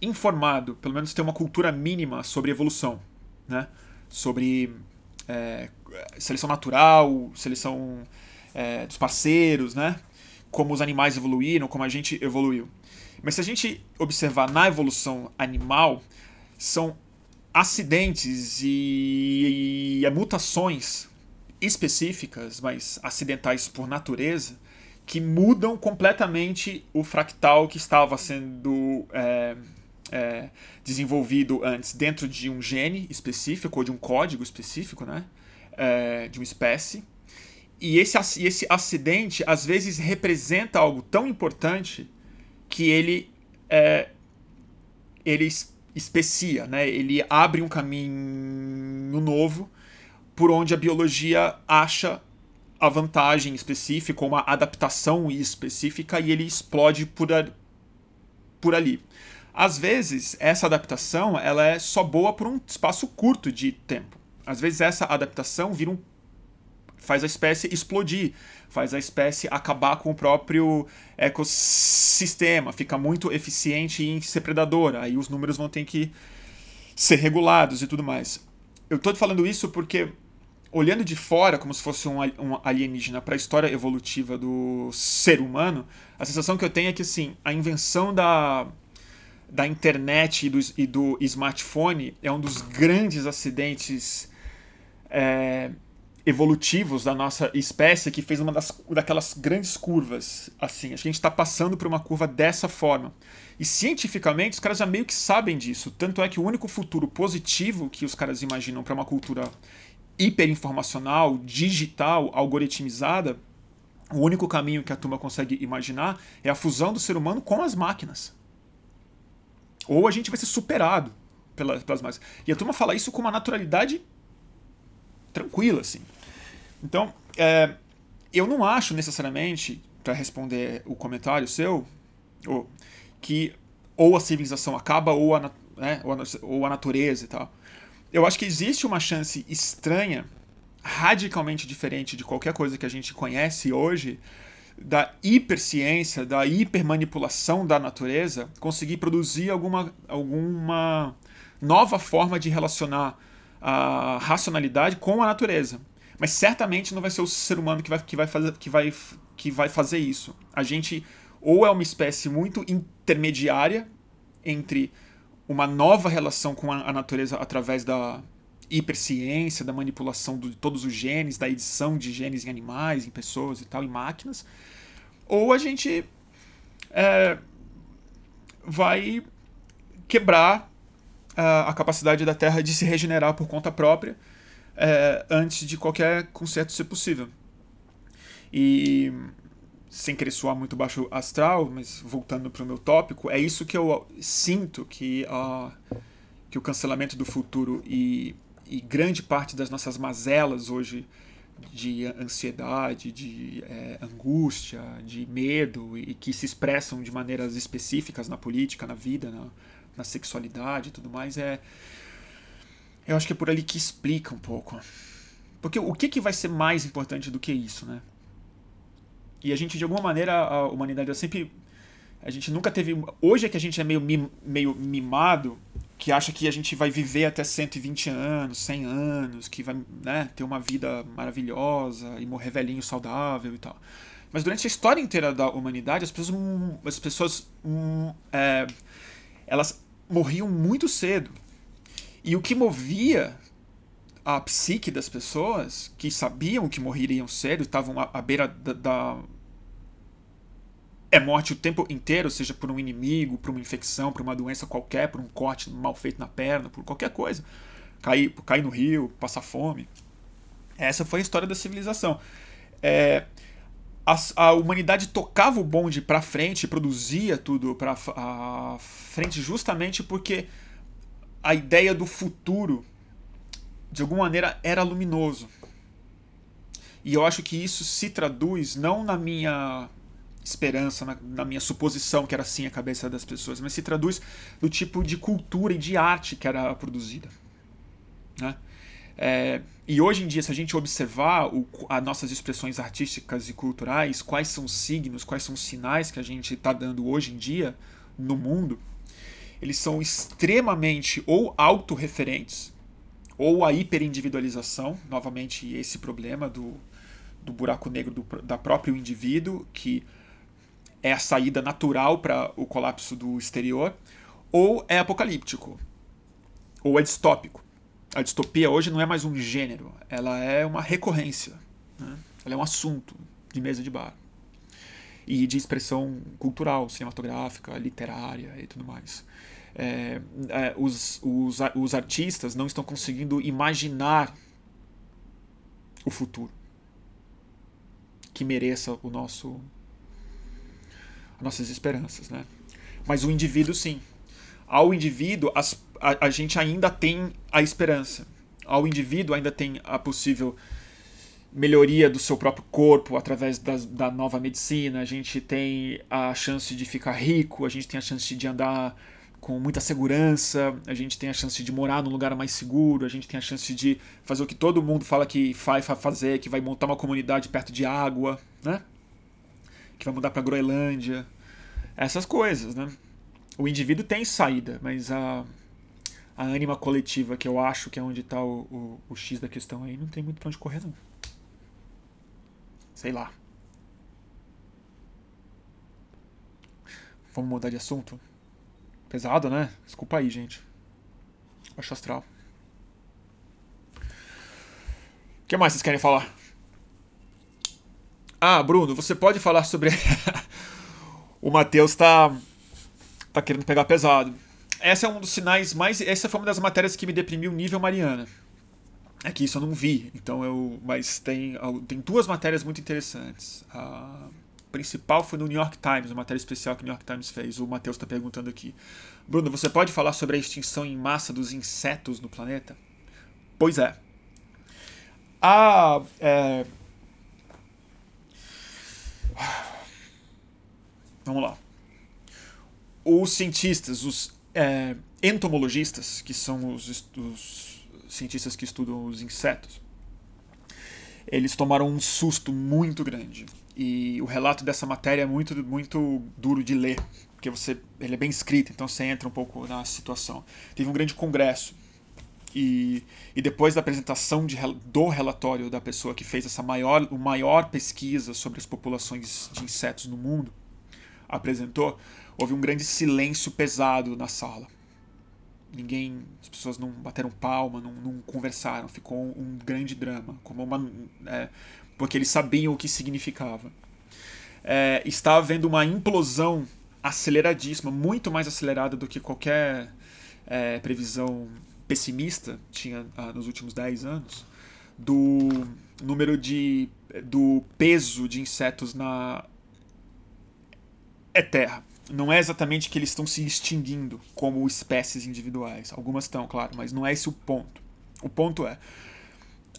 informado, pelo menos ter uma cultura mínima sobre evolução, né? Sobre é, seleção natural, seleção é, dos parceiros, né? Como os animais evoluíram, como a gente evoluiu. Mas se a gente observar na evolução animal, são acidentes e, e, e mutações específicas, mas acidentais por natureza, que mudam completamente o fractal que estava sendo é, é, desenvolvido antes dentro de um gene específico ou de um código específico, né? É, de uma espécie. E esse, esse acidente às vezes representa algo tão importante que ele é, ele especia, né? Ele abre um caminho novo por onde a biologia acha a vantagem específica, uma adaptação específica, e ele explode por, a, por ali. Às vezes, essa adaptação ela é só boa por um espaço curto de tempo. Às vezes, essa adaptação vira um, faz a espécie explodir, faz a espécie acabar com o próprio ecossistema, fica muito eficiente em ser predadora. Aí os números vão ter que ser regulados e tudo mais. Eu estou falando isso porque olhando de fora, como se fosse um, alienígena para a história evolutiva do ser humano, a sensação que eu tenho é que assim, a invenção da, da internet e do, e do smartphone é um dos grandes acidentes é, evolutivos da nossa espécie que fez uma das, daquelas grandes curvas. Assim, acho que a gente está passando por uma curva dessa forma. E cientificamente os caras já meio que sabem disso. Tanto é que o único futuro positivo que os caras imaginam para uma cultura hiperinformacional, digital, algoritmizada, o único caminho que a turma consegue imaginar é a fusão do ser humano com as máquinas. Ou a gente vai ser superado pelas, pelas máquinas. E a turma fala isso com uma naturalidade tranquila, assim. Então, é, eu não acho necessariamente, para responder o comentário seu, ou, que ou a civilização acaba ou a, né, ou a, ou a natureza e tal eu acho que existe uma chance estranha, radicalmente diferente de qualquer coisa que a gente conhece hoje, da hiperciência, da hipermanipulação da natureza, conseguir produzir alguma, alguma nova forma de relacionar a racionalidade com a natureza. Mas certamente não vai ser o ser humano que vai, que vai, fazer, que vai, que vai fazer isso. A gente ou é uma espécie muito intermediária entre uma nova relação com a, natureza através da hiperciência, da manipulação de todos os genes, da edição de genes em animais, em pessoas e tal, em máquinas, ou a gente é, vai quebrar a, capacidade da Terra de se regenerar por conta própria é, antes de qualquer conserto ser possível. E sem querer soar muito baixo astral, mas voltando para o meu tópico, é isso que eu sinto que, uh, que o cancelamento do futuro e, e grande parte das nossas mazelas hoje de ansiedade, de é, angústia, de medo e que se expressam de maneiras específicas na política, na vida, na, na sexualidade e tudo mais, é. Eu acho que é por ali que explica um pouco. Porque o que, que vai ser mais importante do que isso, né? E a gente, de alguma maneira, a humanidade sempre. A gente nunca teve. Hoje é que a gente é meio, mim, meio mimado, que acha que a gente vai viver até 120 anos, 100 anos, que vai né, ter uma vida maravilhosa e morrer velhinho saudável e tal. Mas durante a história inteira da humanidade, as pessoas. As pessoas é, elas morriam muito cedo. E o que movia a psique das pessoas que sabiam que morreriam cedo, estavam à, beira da, da, é morte o tempo inteiro, seja por um inimigo, por uma infecção, por uma doença qualquer, por um corte mal feito na perna, por qualquer coisa. Cair, cair no rio, passar fome. Essa foi a história da civilização. É, a, a, humanidade tocava o bonde para frente, produzia tudo para frente justamente porque a ideia do futuro, de alguma maneira, era luminoso. E eu acho que isso se traduz não na minha esperança, na, na, minha suposição que era assim a cabeça das pessoas, mas se traduz no tipo de cultura e de arte que era produzida. Né? É, e hoje em dia, se a gente observar o, as nossas expressões artísticas e culturais, quais são os signos, quais são os sinais que a gente está dando hoje em dia no mundo, eles são extremamente ou autorreferentes, ou a hiperindividualização, novamente esse problema do, do buraco negro do da próprio indivíduo, que é a saída natural para o colapso do exterior, ou é apocalíptico, ou é distópico. A distopia hoje não é mais um gênero, ela é uma recorrência, né? ela é um assunto de mesa de bar e de expressão cultural, cinematográfica, literária e tudo mais. É, é, os, os, os artistas não estão conseguindo imaginar o futuro que mereça o nosso nossas esperanças, né? Mas o indivíduo, sim. Ao indivíduo, as, a, a gente ainda tem a esperança. Ao indivíduo ainda tem a possível melhoria do seu próprio corpo através das, da nova medicina, a gente tem a chance de ficar rico, a gente tem a chance de andar com muita segurança, a gente tem a chance de morar num lugar mais seguro, a gente tem a chance de fazer o que todo mundo fala que vai fazer, que vai montar uma comunidade perto de água, né? Que vai mudar para Groenlândia essas coisas, né? O indivíduo tem saída, mas a, a ânima coletiva, que eu acho que é onde está o, o, o, X da questão aí, não tem muito pra onde correr, não. Sei lá. Vamos mudar de assunto? Pesado, né? Desculpa aí, gente. Acho astral. O que mais vocês querem falar? Ah, Bruno, você pode falar sobre o Matheus tá, tá querendo pegar pesado. Essa é um dos sinais mais. Essa foi uma das matérias que me deprimiu nível Mariana. É que isso eu não vi, então eu. Mas tem, tem duas matérias muito interessantes. A principal foi no New York Times, uma matéria especial que o New York Times fez. O Matheus está perguntando aqui. Bruno, você pode falar sobre a extinção em massa dos insetos no planeta? Pois é. A. É, Vamos lá. Os cientistas, os é, entomologistas, que são os, os cientistas que estudam os insetos, eles tomaram um susto muito grande. E o relato dessa matéria é muito, muito duro de ler, porque você, ele é bem escrito, então você entra um pouco na situação. Teve um grande congresso e, e depois da apresentação de, do relatório da pessoa que fez essa maior, o maior pesquisa sobre as populações de insetos no mundo, apresentou, houve um grande silêncio pesado na sala. Ninguém, as pessoas não bateram palma, não, não conversaram, ficou um grande drama, como uma, é, porque eles sabiam o que significava. É, está havendo uma implosão aceleradíssima, muito mais acelerada do que qualquer é, previsão pessimista tinha ah, nos últimos 10 anos, do número de do peso de insetos na é terra. Não é exatamente que eles estão se extinguindo como espécies individuais. Algumas estão, claro, mas não é esse o ponto. O ponto é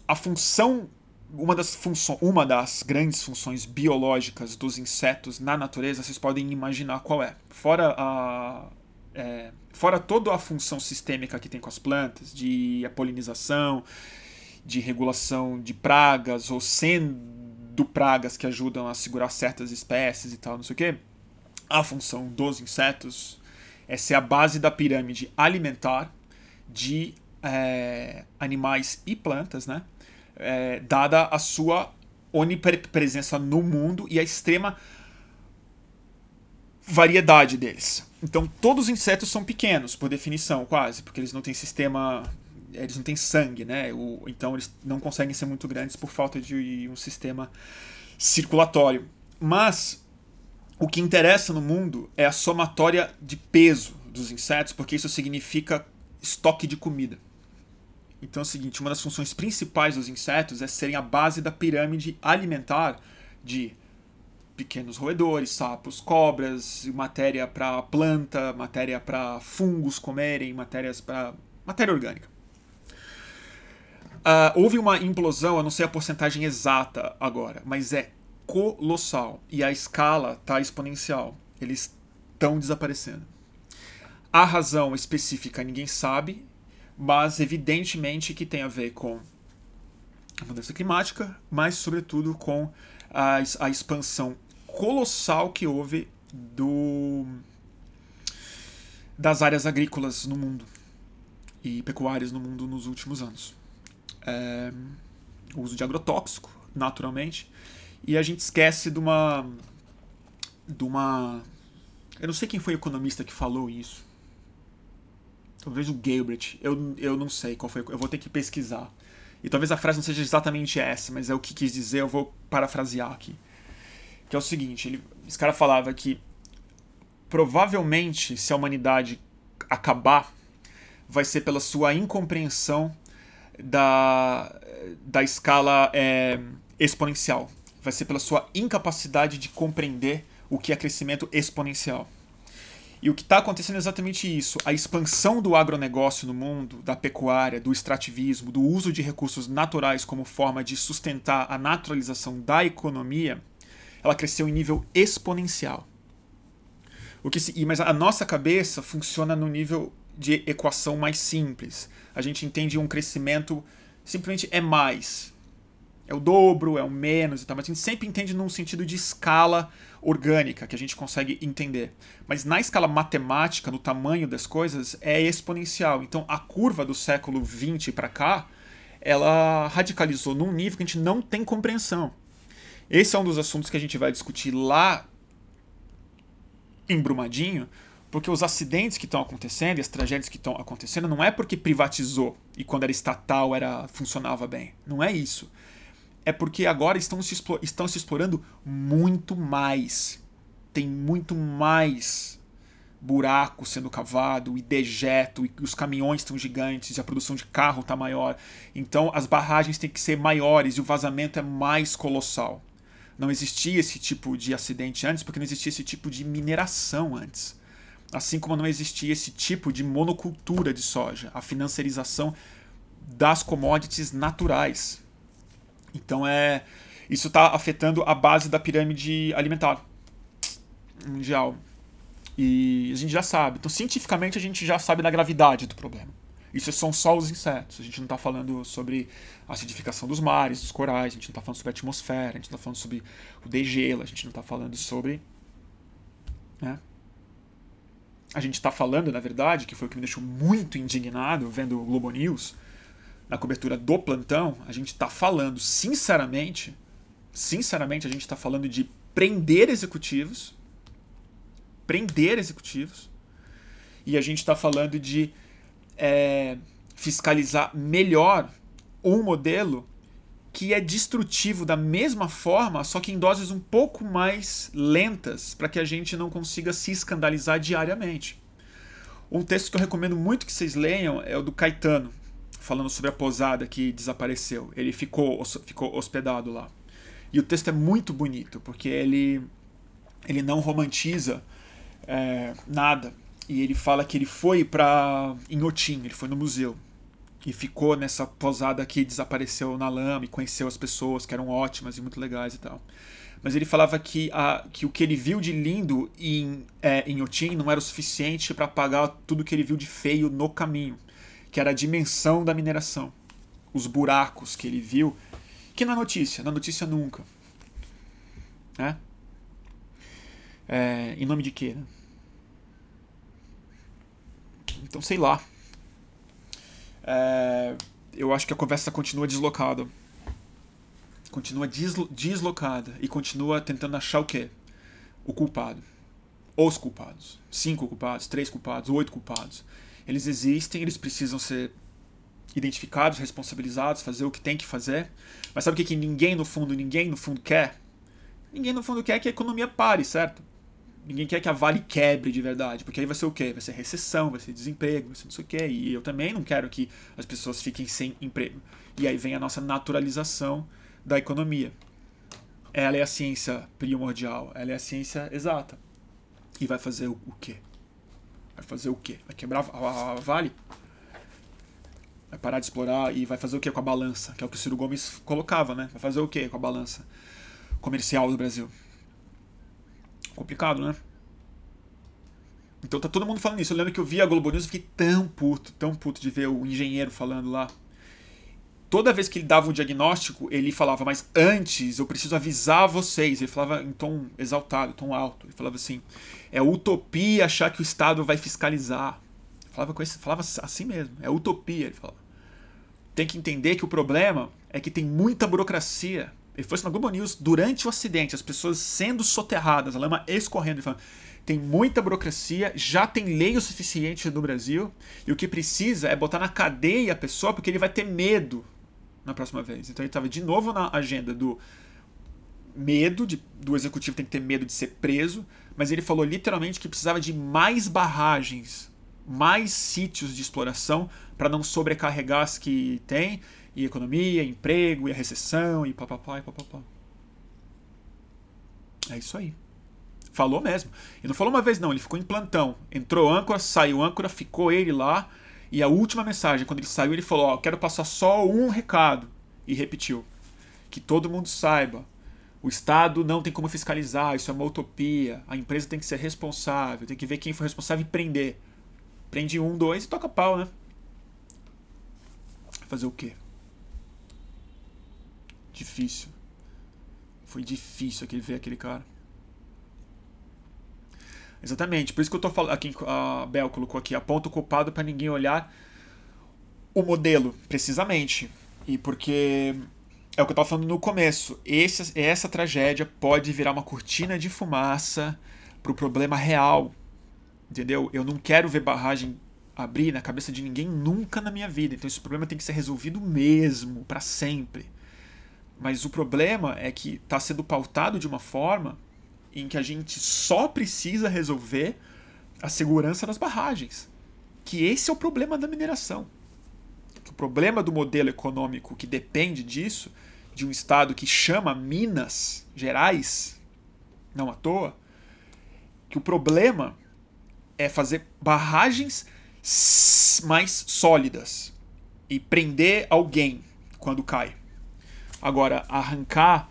a função uma das funções, uma das grandes funções biológicas dos insetos na natureza, vocês podem imaginar qual é. Fora a é, fora toda a função sistêmica que tem com as plantas, de polinização, de regulação de pragas ou sendo pragas que ajudam a segurar certas espécies e tal, não sei o que. A função dos insetos é ser a base da pirâmide alimentar de é, animais e plantas, né? É, dada a sua onipresença no mundo e a extrema variedade deles. Então, todos os insetos são pequenos, por definição, quase, porque eles não têm sistema. Eles não têm sangue, né? O, então, eles não conseguem ser muito grandes por falta de um sistema circulatório. Mas, o que interessa no mundo é a somatória de peso dos insetos, porque isso significa estoque de comida. Então é o seguinte: uma das funções principais dos insetos é serem a base da pirâmide alimentar de pequenos roedores, sapos, cobras, matéria para planta, matéria para fungos comerem, matérias para matéria orgânica. Uh, houve uma implosão, eu não sei a porcentagem exata agora, mas é colossal e a escala está exponencial. Eles estão desaparecendo. A razão específica ninguém sabe, mas evidentemente que tem a ver com a mudança climática, mas sobretudo com a, a expansão colossal que houve do das áreas agrícolas no mundo e pecuárias no mundo nos últimos anos. É, o uso de agrotóxico, naturalmente, e a gente esquece de uma de uma eu não sei quem foi o economista que falou isso. Talvez o Galbraith. Eu, eu não sei qual foi. Eu vou ter que pesquisar. E talvez a frase não seja exatamente essa, mas é o que quis dizer. Eu vou parafrasear aqui que é o seguinte: ele, esse cara falava que provavelmente, se a humanidade acabar, vai ser pela sua incompreensão da, da escala é, exponencial. Vai ser pela sua incapacidade de compreender o que é crescimento exponencial. E o que está acontecendo é exatamente isso. A expansão do agronegócio no mundo, da pecuária, do extrativismo, do uso de recursos naturais como forma de sustentar a naturalização da economia, ela cresceu em nível exponencial. O que se, mas a nossa cabeça funciona no nível de equação mais simples. A gente entende um crescimento simplesmente é mais. É o dobro, é o menos e tal, mas a gente sempre entende num sentido de escala orgânica que a gente consegue entender. Mas na escala matemática, no tamanho das coisas, é exponencial. Então a curva do século 20 para cá, ela radicalizou num nível que a gente não tem compreensão. Esse é um dos assuntos que a gente vai discutir lá em Brumadinho, porque os acidentes que estão acontecendo e as tragédias que estão acontecendo não é porque privatizou e quando era estatal era funcionava bem. Não é isso. É porque agora estão se, estão se explorando muito mais. Tem muito mais buraco sendo cavado e dejeto e os caminhões estão gigantes e a produção de carro está maior. Então as barragens têm que ser maiores e o vazamento é mais colossal. Não existia esse tipo de acidente antes porque não existia esse tipo de mineração antes. Assim como não existia esse tipo de monocultura de soja, a financiarização das commodities naturais. Então é isso está afetando a base da pirâmide alimentar mundial. E a gente já sabe. Então, cientificamente, a gente já sabe da gravidade do problema. Isso são só os insetos. A gente não está falando sobre a acidificação dos mares, dos corais, a gente não está falando sobre a atmosfera, a gente não está falando sobre o degelo, a gente não está falando sobre. Né? A gente está falando, na verdade, que foi o que me deixou muito indignado vendo o Globo News, na cobertura do plantão, a gente está falando, sinceramente, sinceramente, a gente está falando de prender executivos prender executivos. E a gente está falando de é, fiscalizar melhor um modelo que é destrutivo da mesma forma, só que em doses um pouco mais lentas, para que a gente não consiga se escandalizar diariamente. Um texto que eu recomendo muito que vocês leiam é o do Caetano, falando sobre a posada que desapareceu. Ele ficou, ficou hospedado lá. E o texto é muito bonito, porque ele, ele não romantiza é, nada. E ele fala que ele foi para Inhotim, ele foi no museu. E ficou nessa posada que desapareceu na lama e conheceu as pessoas que eram ótimas e muito legais e tal. Mas ele falava que, a, que o que ele viu de lindo em, é, em Otim não era o suficiente para apagar tudo que ele viu de feio no caminho que era a dimensão da mineração. Os buracos que ele viu, que na notícia, na notícia nunca. Né? É, em nome de quê? Né? Então, sei lá. É, eu acho que a conversa continua deslocada. Continua deslo deslocada. E continua tentando achar o quê? O culpado. Os culpados. Cinco culpados, três culpados, oito culpados. Eles existem, eles precisam ser identificados, responsabilizados, fazer o que tem que fazer. Mas sabe o que, que ninguém no fundo, ninguém no fundo quer? Ninguém no fundo quer que a economia pare, certo? Ninguém quer que a Vale quebre de verdade, porque aí vai ser o quê? Vai ser recessão, vai ser desemprego, vai ser não sei o quê. E eu também não quero que as pessoas fiquem sem emprego. E aí vem a nossa naturalização da economia. Ela é a ciência primordial, ela é a ciência exata. E vai fazer o, o quê? Vai fazer o quê? Vai quebrar a, a Vale? Vai parar de explorar e vai fazer o quê com a balança? Que é o que o Ciro Gomes colocava, né? Vai fazer o quê com a balança comercial do Brasil? Complicado, né? Então tá todo mundo falando isso. Eu lembro que eu vi a Globo News e fiquei tão puto, tão puto de ver o engenheiro falando lá. Toda vez que ele dava um diagnóstico, ele falava, mas antes eu preciso avisar vocês. Ele falava em tom exaltado, tom alto. Ele falava assim: é utopia achar que o Estado vai fiscalizar. Falava, com esse, falava assim mesmo, é utopia, ele falava. Tem que entender que o problema é que tem muita burocracia. Ele foi na Globo News durante o acidente, as pessoas sendo soterradas, a lama escorrendo. Ele falava, tem muita burocracia, já tem lei o suficiente no Brasil, e o que precisa é botar na cadeia a pessoa, porque ele vai ter medo na próxima vez. Então ele estava de novo na agenda do medo, de, do executivo tem que ter medo de ser preso, mas ele falou literalmente que precisava de mais barragens, mais sítios de exploração para não sobrecarregar as que tem, e economia, emprego, e a recessão, e papapá, e papapá. É isso aí. Falou mesmo. E não falou uma vez, não, ele ficou em plantão. Entrou âncora, saiu âncora, ficou ele lá. E a última mensagem, quando ele saiu, ele falou: Ó, quero passar só um recado. E repetiu: Que todo mundo saiba o Estado não tem como fiscalizar, isso é uma utopia. A empresa tem que ser responsável, tem que ver quem foi responsável e prender. Prende um, dois e toca pau, né? Fazer o quê? Difícil. Foi difícil aquele ver aquele cara. Exatamente, por isso que eu tô falando. Aqui a Bel colocou aqui, aponta o culpado para ninguém olhar o modelo, precisamente. E porque é o que eu estava falando no começo. Esse, essa tragédia pode virar uma cortina de fumaça para o problema real. Entendeu? Eu não quero ver barragem abrir na cabeça de ninguém nunca na minha vida. Então esse problema tem que ser resolvido mesmo, para sempre. Mas o problema é que está sendo pautado de uma forma em que a gente só precisa resolver a segurança das barragens. Que esse é o problema da mineração. Problema do modelo econômico que depende disso de um estado que chama Minas Gerais, não à toa, que o problema é fazer barragens mais sólidas e prender alguém quando cai. Agora, arrancar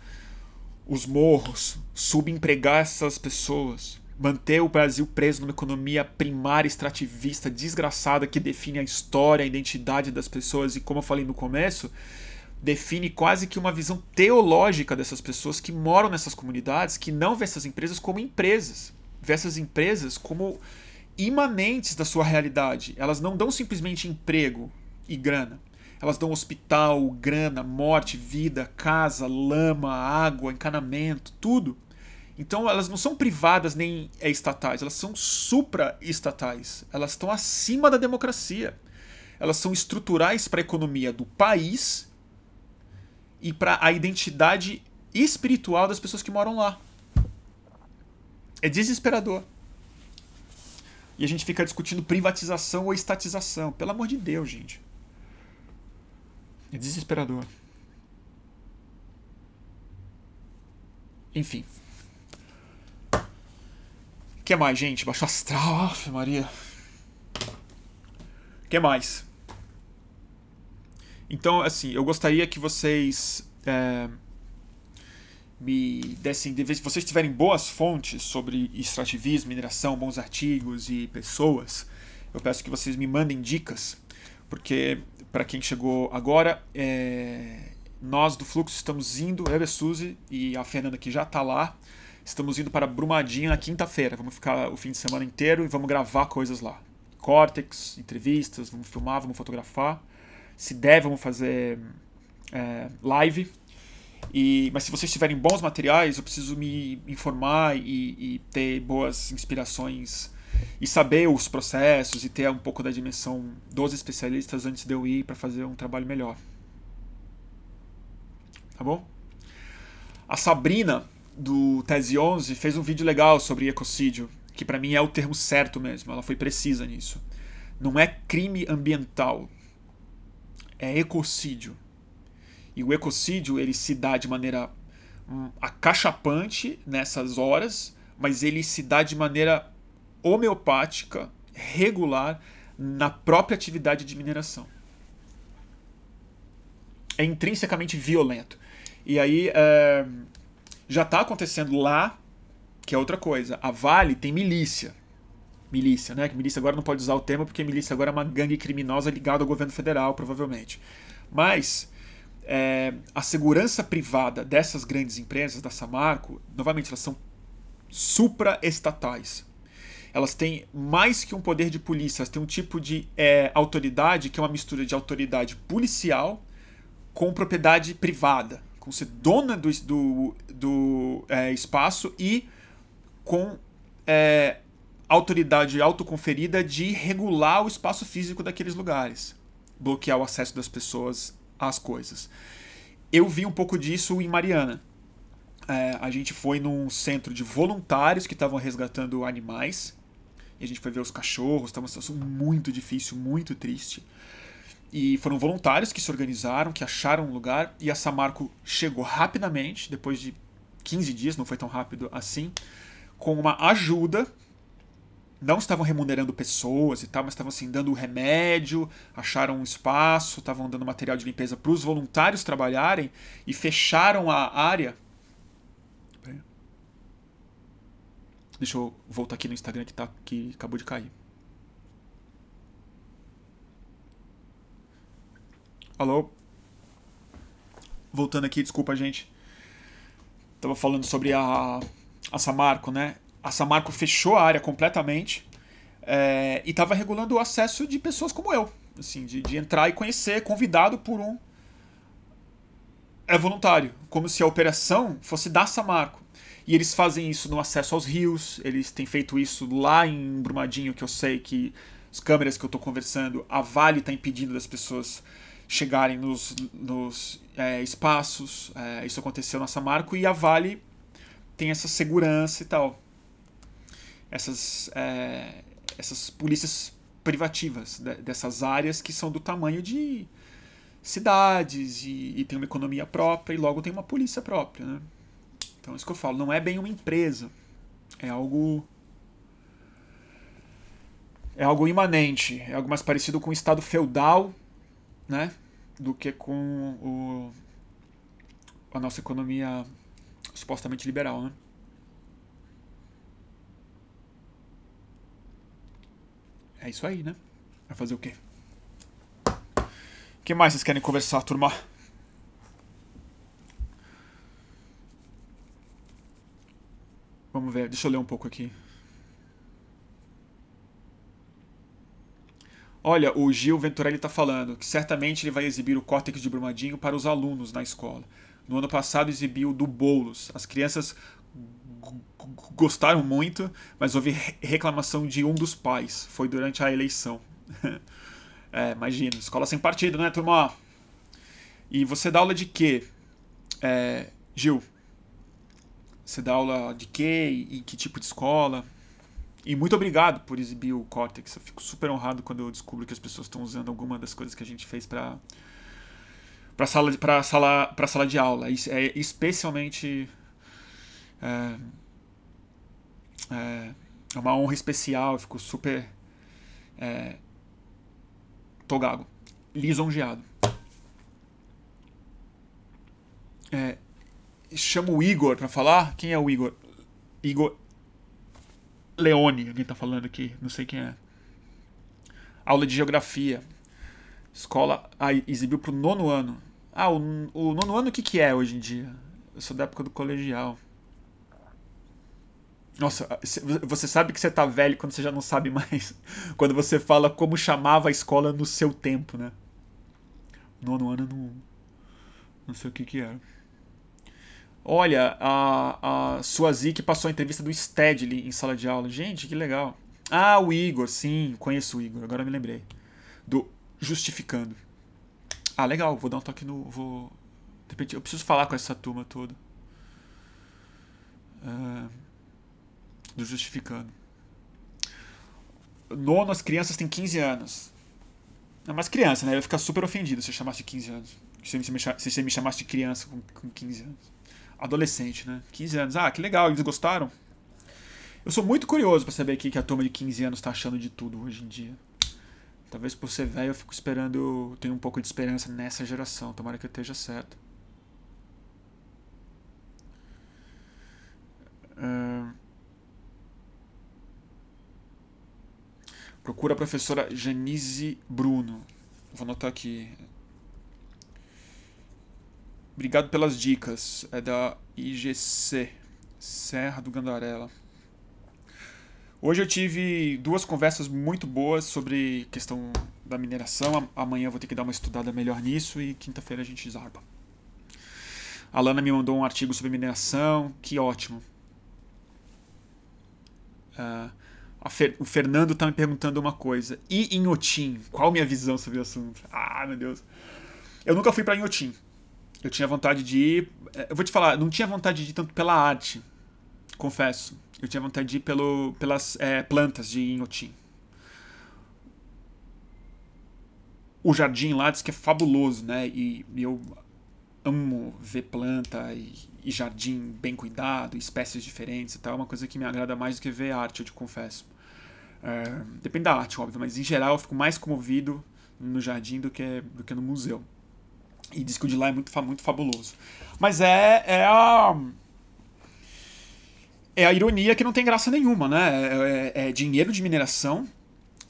os morros, subempregar essas pessoas, manter o Brasil preso numa economia primária extrativista desgraçada que define a história, a identidade das pessoas e, como eu falei no começo, define quase que uma visão teológica dessas pessoas que moram nessas comunidades, que não vê essas empresas como empresas, vê essas empresas como imanentes da sua realidade. Elas não dão simplesmente emprego e grana. Elas dão hospital, grana, morte, vida, casa, lama, água, encanamento, tudo. Então elas não são privadas nem estatais, elas são supra-estatais. Elas estão acima da democracia. Elas são estruturais para a economia do país e para a identidade espiritual das pessoas que moram lá. É desesperador. E a gente fica discutindo privatização ou estatização. Pelo amor de Deus, gente. É desesperador. Enfim. Que mais, gente? Baixo astral, Aff, Maria. Que mais? Então, assim, eu gostaria que vocês é, me dessem, se vocês tiverem boas fontes sobre extrativismo, mineração, bons artigos e pessoas, eu peço que vocês me mandem dicas, porque para quem chegou agora, é, nós do Fluxo estamos indo, eu e a Suzy e a Fernanda que já está lá, estamos indo para Brumadinho na quinta-feira. Vamos ficar o fim de semana inteiro e vamos gravar coisas lá. Cortex, entrevistas, vamos filmar, vamos fotografar. Se der, vamos fazer é, live. E, mas se vocês tiverem bons materiais, eu preciso me informar e, e, ter boas inspirações e saber os processos e ter um pouco da dimensão dos especialistas antes de eu ir para fazer um trabalho melhor. Tá bom? A Sabrina do Tese 11 fez um vídeo legal sobre ecocídio, que para mim é o termo certo mesmo, ela foi precisa nisso. Não é crime ambiental, é ecocídio. E o ecocídio ele se dá de maneira hum, acachapante nessas horas, mas ele se dá de maneira homeopática, regular, na própria atividade de mineração. É intrinsecamente violento. E aí é, já está acontecendo lá, que é outra coisa. A Vale tem milícia. Milícia, né? Que milícia agora não pode usar o termo porque milícia agora é uma gangue criminosa ligada ao governo federal, provavelmente. Mas é, a segurança privada dessas grandes empresas, da Samarco, novamente, elas são supraestatais. Elas têm mais que um poder de polícia, elas têm um tipo de é, autoridade que é uma mistura de autoridade policial com propriedade privada, com ser dona do, do, do é, espaço e com é, autoridade autoconferida de regular o espaço físico daqueles lugares, bloquear o acesso das pessoas às coisas. Eu vi um pouco disso em Mariana. É, a gente foi num centro de voluntários que estavam resgatando animais. E a gente foi ver os cachorros, estava uma situação muito difícil, muito triste. E foram voluntários que se organizaram, que acharam um lugar, e a Samarco chegou rapidamente, depois de 15 dias, não foi tão rápido assim, com uma ajuda não estavam remunerando pessoas e tal, mas estavam assim dando remédio, acharam um espaço, estavam dando material de limpeza para os voluntários trabalharem e fecharam a área. Deixa eu voltar aqui no Instagram que tá que acabou de cair. Alô? Voltando aqui, desculpa, gente. Tava falando sobre a a Samarco, né? a Samarco fechou a área completamente é, e estava regulando o acesso de pessoas como eu, assim, de, de entrar e conhecer, convidado por um é voluntário, como se a operação fosse da Samarco. E eles fazem isso no acesso aos rios, eles têm feito isso lá em Brumadinho, que eu sei que as câmeras que eu estou conversando, a Vale está impedindo das pessoas chegarem nos, nos é, espaços. É, isso aconteceu na Samarco e a Vale tem essa segurança e tal essas, é, essas polícias privativas dessas áreas que são do tamanho de cidades e, e tem uma economia própria e logo tem uma polícia própria. Né? Então, isso que eu falo, não é bem uma empresa, é algo. É algo imanente, é algo mais parecido com o Estado feudal, né? Do que com o, a nossa economia supostamente liberal, né? É isso aí, né? Vai fazer o quê? O que mais vocês querem conversar, turma? Vamos ver, deixa eu ler um pouco aqui. Olha, o Gil Venturelli está falando que certamente ele vai exibir o Córtex de Brumadinho para os alunos na escola. No ano passado exibiu do Bolos. As crianças gostaram muito, mas houve reclamação de um dos pais. Foi durante a eleição. é, imagina, escola sem partido, né, turma? E você dá aula de quê? É, Gil, você dá aula de quê e que tipo de escola? E muito obrigado por exibir o Cortex. Eu fico super honrado quando eu descubro que as pessoas estão usando alguma das coisas que a gente fez para para sala para sala para sala de aula. É especialmente é, é, é uma honra especial. Eu fico super é, tô gago, lisonjeado. É, chamo o Igor para falar. Quem é o Igor? Igor Leone, alguém tá falando aqui, não sei quem é. Aula de geografia. Escola ah, exibiu pro nono ano. Ah, o, o nono ano o que, que é hoje em dia? Eu sou da época do colegial. Nossa, você sabe que você tá velho quando você já não sabe mais. Quando você fala como chamava a escola no seu tempo, né? Nono ano não. Não sei o que que era. Olha, a, a Suazi passou a entrevista do Stedley em sala de aula. Gente, que legal. Ah, o Igor, sim, conheço o Igor, agora me lembrei. Do Justificando. Ah, legal, vou dar um toque no. Vou. De repente, eu preciso falar com essa turma toda. Uh, do Justificando. Nono, as crianças têm 15 anos. Não, mas criança, né? Eu ia ficar super ofendido se eu chamasse de 15 anos. Se você me chamasse de criança com, com 15 anos adolescente, né? 15 anos. Ah, que legal, eles gostaram? Eu sou muito curioso para saber o que a turma de 15 anos tá achando de tudo hoje em dia. Talvez por ser velho eu fico esperando, eu tenho um pouco de esperança nessa geração. Tomara que eu esteja certo. Uh... Procura a professora Janise Bruno. Vou anotar aqui. Obrigado pelas dicas. É da IGC, Serra do Gandarela. Hoje eu tive duas conversas muito boas sobre questão da mineração. Amanhã vou ter que dar uma estudada melhor nisso e quinta-feira a gente zarpa. A Lana me mandou um artigo sobre mineração, que ótimo. Uh, Fer, o Fernando está me perguntando uma coisa. E Inhotim? Qual minha visão sobre o assunto? Ah, meu Deus. Eu nunca fui para Inhotim. Eu tinha vontade de ir. É, eu vou te falar, não tinha vontade de ir tanto pela arte, confesso. Eu tinha vontade de ir pelo, pelas é, plantas de Inhotim. O jardim lá diz que é fabuloso, né? E, e eu amo ver planta e, e, jardim bem cuidado, espécies diferentes e tal. É uma coisa que me agrada mais do que ver arte, eu te confesso. É, depende da arte, óbvio, mas em geral eu fico mais comovido no jardim do que, do que no museu. E diz que o de lá é muito, muito fabuloso. Mas é, é a. É a ironia que não tem graça nenhuma, né? É, é, é dinheiro de mineração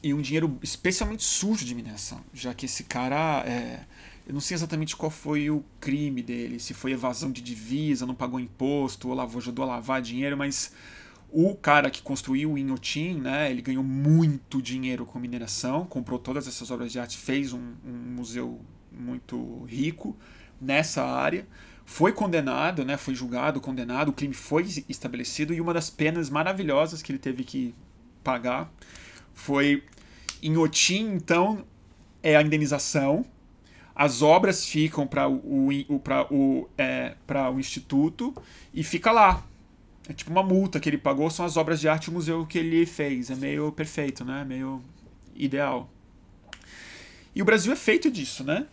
e um dinheiro especialmente sujo de mineração. Já que esse cara. É, eu não sei exatamente qual foi o crime dele, se foi evasão de divisa, não pagou imposto, ou lavou, ajudou a lavar dinheiro, mas o cara que construiu o Inhotim, né, ele ganhou muito dinheiro com mineração, comprou todas essas obras de arte, fez um, um museu muito rico nessa área. Foi condenado, né, foi julgado, condenado, o crime foi estabelecido e uma das penas maravilhosas que ele teve que pagar foi em Otim, então, é a indenização. As obras ficam para o, o, o, é, o instituto e fica lá. É tipo uma multa que ele pagou, são as obras de arte e museu que ele fez. É meio perfeito, né? Meio ideal. E o Brasil é feito disso, né?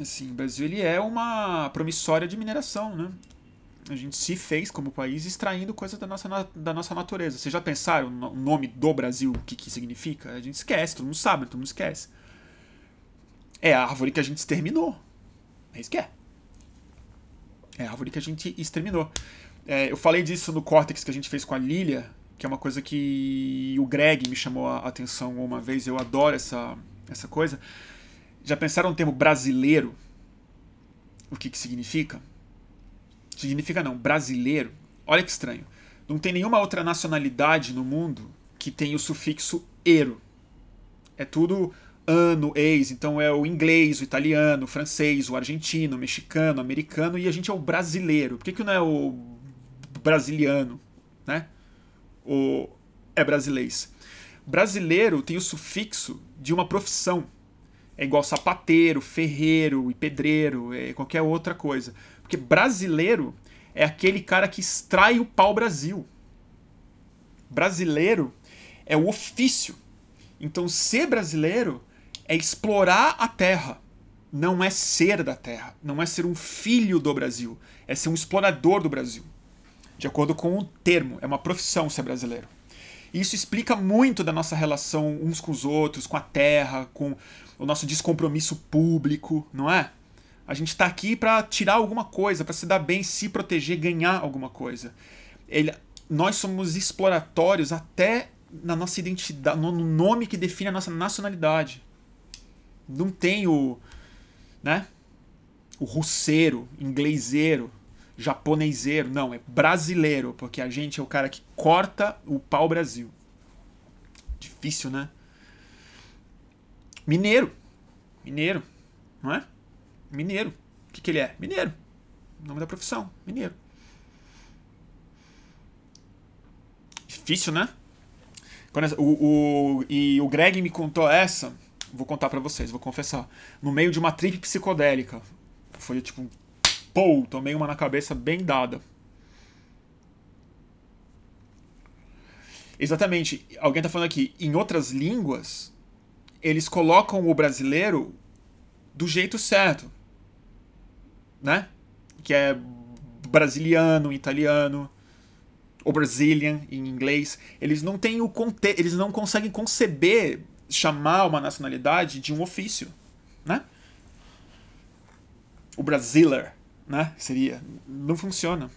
Assim, o Brasil ele é uma promissória de mineração, né? A gente se fez como país extraindo coisas da nossa, da nossa natureza. Vocês já pensaram o nome do Brasil, o que, que significa? A gente esquece, todo mundo sabe, todo mundo esquece. É a árvore que a gente exterminou. É isso que é. É a árvore que a gente exterminou. É, eu falei disso no Cortex que a gente fez com a Lilia, que é uma coisa que o Greg me chamou a atenção uma vez. Eu adoro essa, essa coisa. Já pensaram no termo brasileiro? O que, que significa? Significa não, brasileiro. Olha que estranho. Não tem nenhuma outra nacionalidade no mundo que tenha o sufixo ero. É tudo ano, ex, então é o inglês, o italiano, o francês, o argentino, o mexicano, o americano, e a gente é o brasileiro. Por que, que não é o brasiliano? né? O é brasileiro. Brasileiro tem o sufixo de uma profissão. É igual sapateiro, ferreiro e pedreiro, é qualquer outra coisa. Porque brasileiro é aquele cara que extrai o pau-brasil. Brasileiro é o ofício. Então, ser brasileiro é explorar a terra. Não é ser da terra. Não é ser um filho do Brasil. É ser um explorador do Brasil. De acordo com o termo. É uma profissão ser brasileiro. Isso explica muito da nossa relação uns com os outros, com a terra, com o nosso descompromisso público, não é? A gente está aqui para tirar alguma coisa, para se dar bem, se proteger, ganhar alguma coisa. Ele, nós somos exploratórios até na nossa identidade, no nome que define a nossa nacionalidade. Não tem o, né? O russeiro, ingleseiro, japoneseiro, não, é brasileiro, porque a gente é o cara que corta o pau Brasil. Difícil, né? Mineiro. Mineiro, não é? Mineiro. O que, que ele é? Mineiro. Nome da profissão, mineiro. Difícil, né? Quando, o, o, e o Greg me contou essa, vou contar para vocês, vou confessar. No meio de uma trip psicodélica. Foi tipo, pô, tomei uma na cabeça bem dada. Exatamente. Alguém tá falando aqui, em outras línguas, eles colocam o brasileiro do jeito certo. Né? Que é brasiliano, italiano, ou Brazilian em inglês. Eles não têm o conte eles não conseguem conceber chamar uma nacionalidade de um ofício, né? O brasileiro, né? Seria. Não funciona.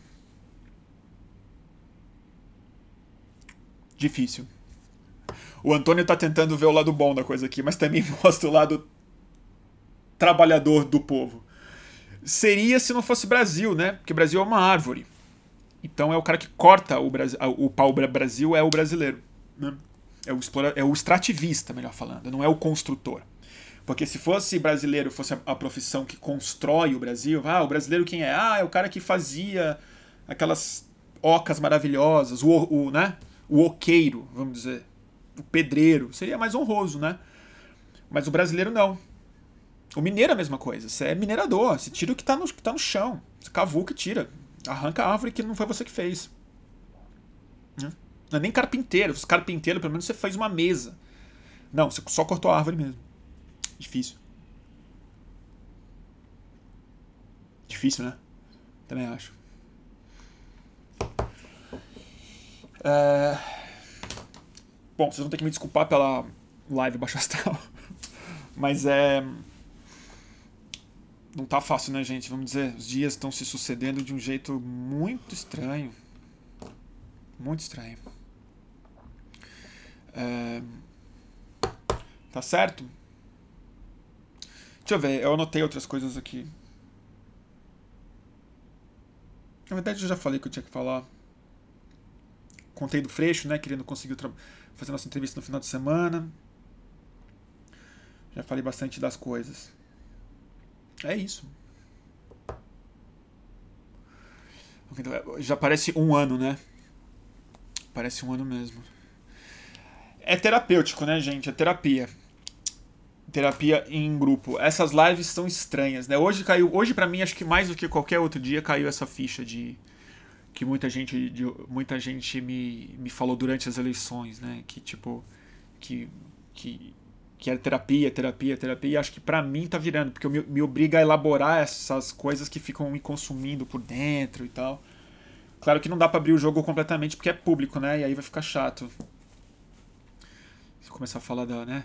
Difícil. O Antônio tá tentando ver o lado bom da coisa aqui, mas também mostra o lado trabalhador do povo. Seria se não fosse Brasil, né? Porque Brasil é uma árvore. Então é o cara que corta o, Brasil, o pau Brasil é o brasileiro. Né? É, o explora, é o extrativista, melhor falando, não é o construtor. Porque se fosse brasileiro, fosse a, a, profissão que constrói o Brasil, ah, o brasileiro quem é? Ah, é o cara que fazia aquelas ocas maravilhosas, o, o, né? o oqueiro, vamos dizer o pedreiro, seria mais honroso, né? Mas o brasileiro não. O mineiro é a mesma coisa. Você é minerador, você tira o que está no, que tá no chão. Você cavuca e tira. Arranca a árvore que não foi você que fez. Né? Não é nem carpinteiro. Se carpinteiro, pelo menos você fez uma mesa. Não, você só cortou a árvore mesmo. Difícil. Difícil, né? Também acho. É... Bom, vocês vão ter que me desculpar pela live baixo astral. Mas é. Não tá fácil, né, gente? Vamos dizer, os dias estão se sucedendo de um jeito muito estranho. Muito estranho. É... Tá certo? Deixa eu ver, eu anotei outras coisas aqui. Na verdade, eu já falei que eu tinha que falar. Contei do Freixo, né? Querendo conseguir o trabalho fazer nossa entrevista no final de semana. Já falei bastante das coisas. É isso. Já parece um ano, né? Parece um ano mesmo. É terapêutico, né, gente? É terapia. Terapia em grupo. Essas lives são estranhas, né? Hoje caiu, hoje para mim acho que mais do que qualquer outro dia caiu essa ficha de que muita gente, de, muita gente me, me falou durante as eleições, né? Que tipo, que, que, que era terapia, terapia, terapia. E acho que para mim tá virando, porque me, me obriga a elaborar essas coisas que ficam me consumindo por dentro e tal. Claro que não dá para abrir o jogo completamente porque é público, né? E aí vai ficar chato. Se começar a falar da, né,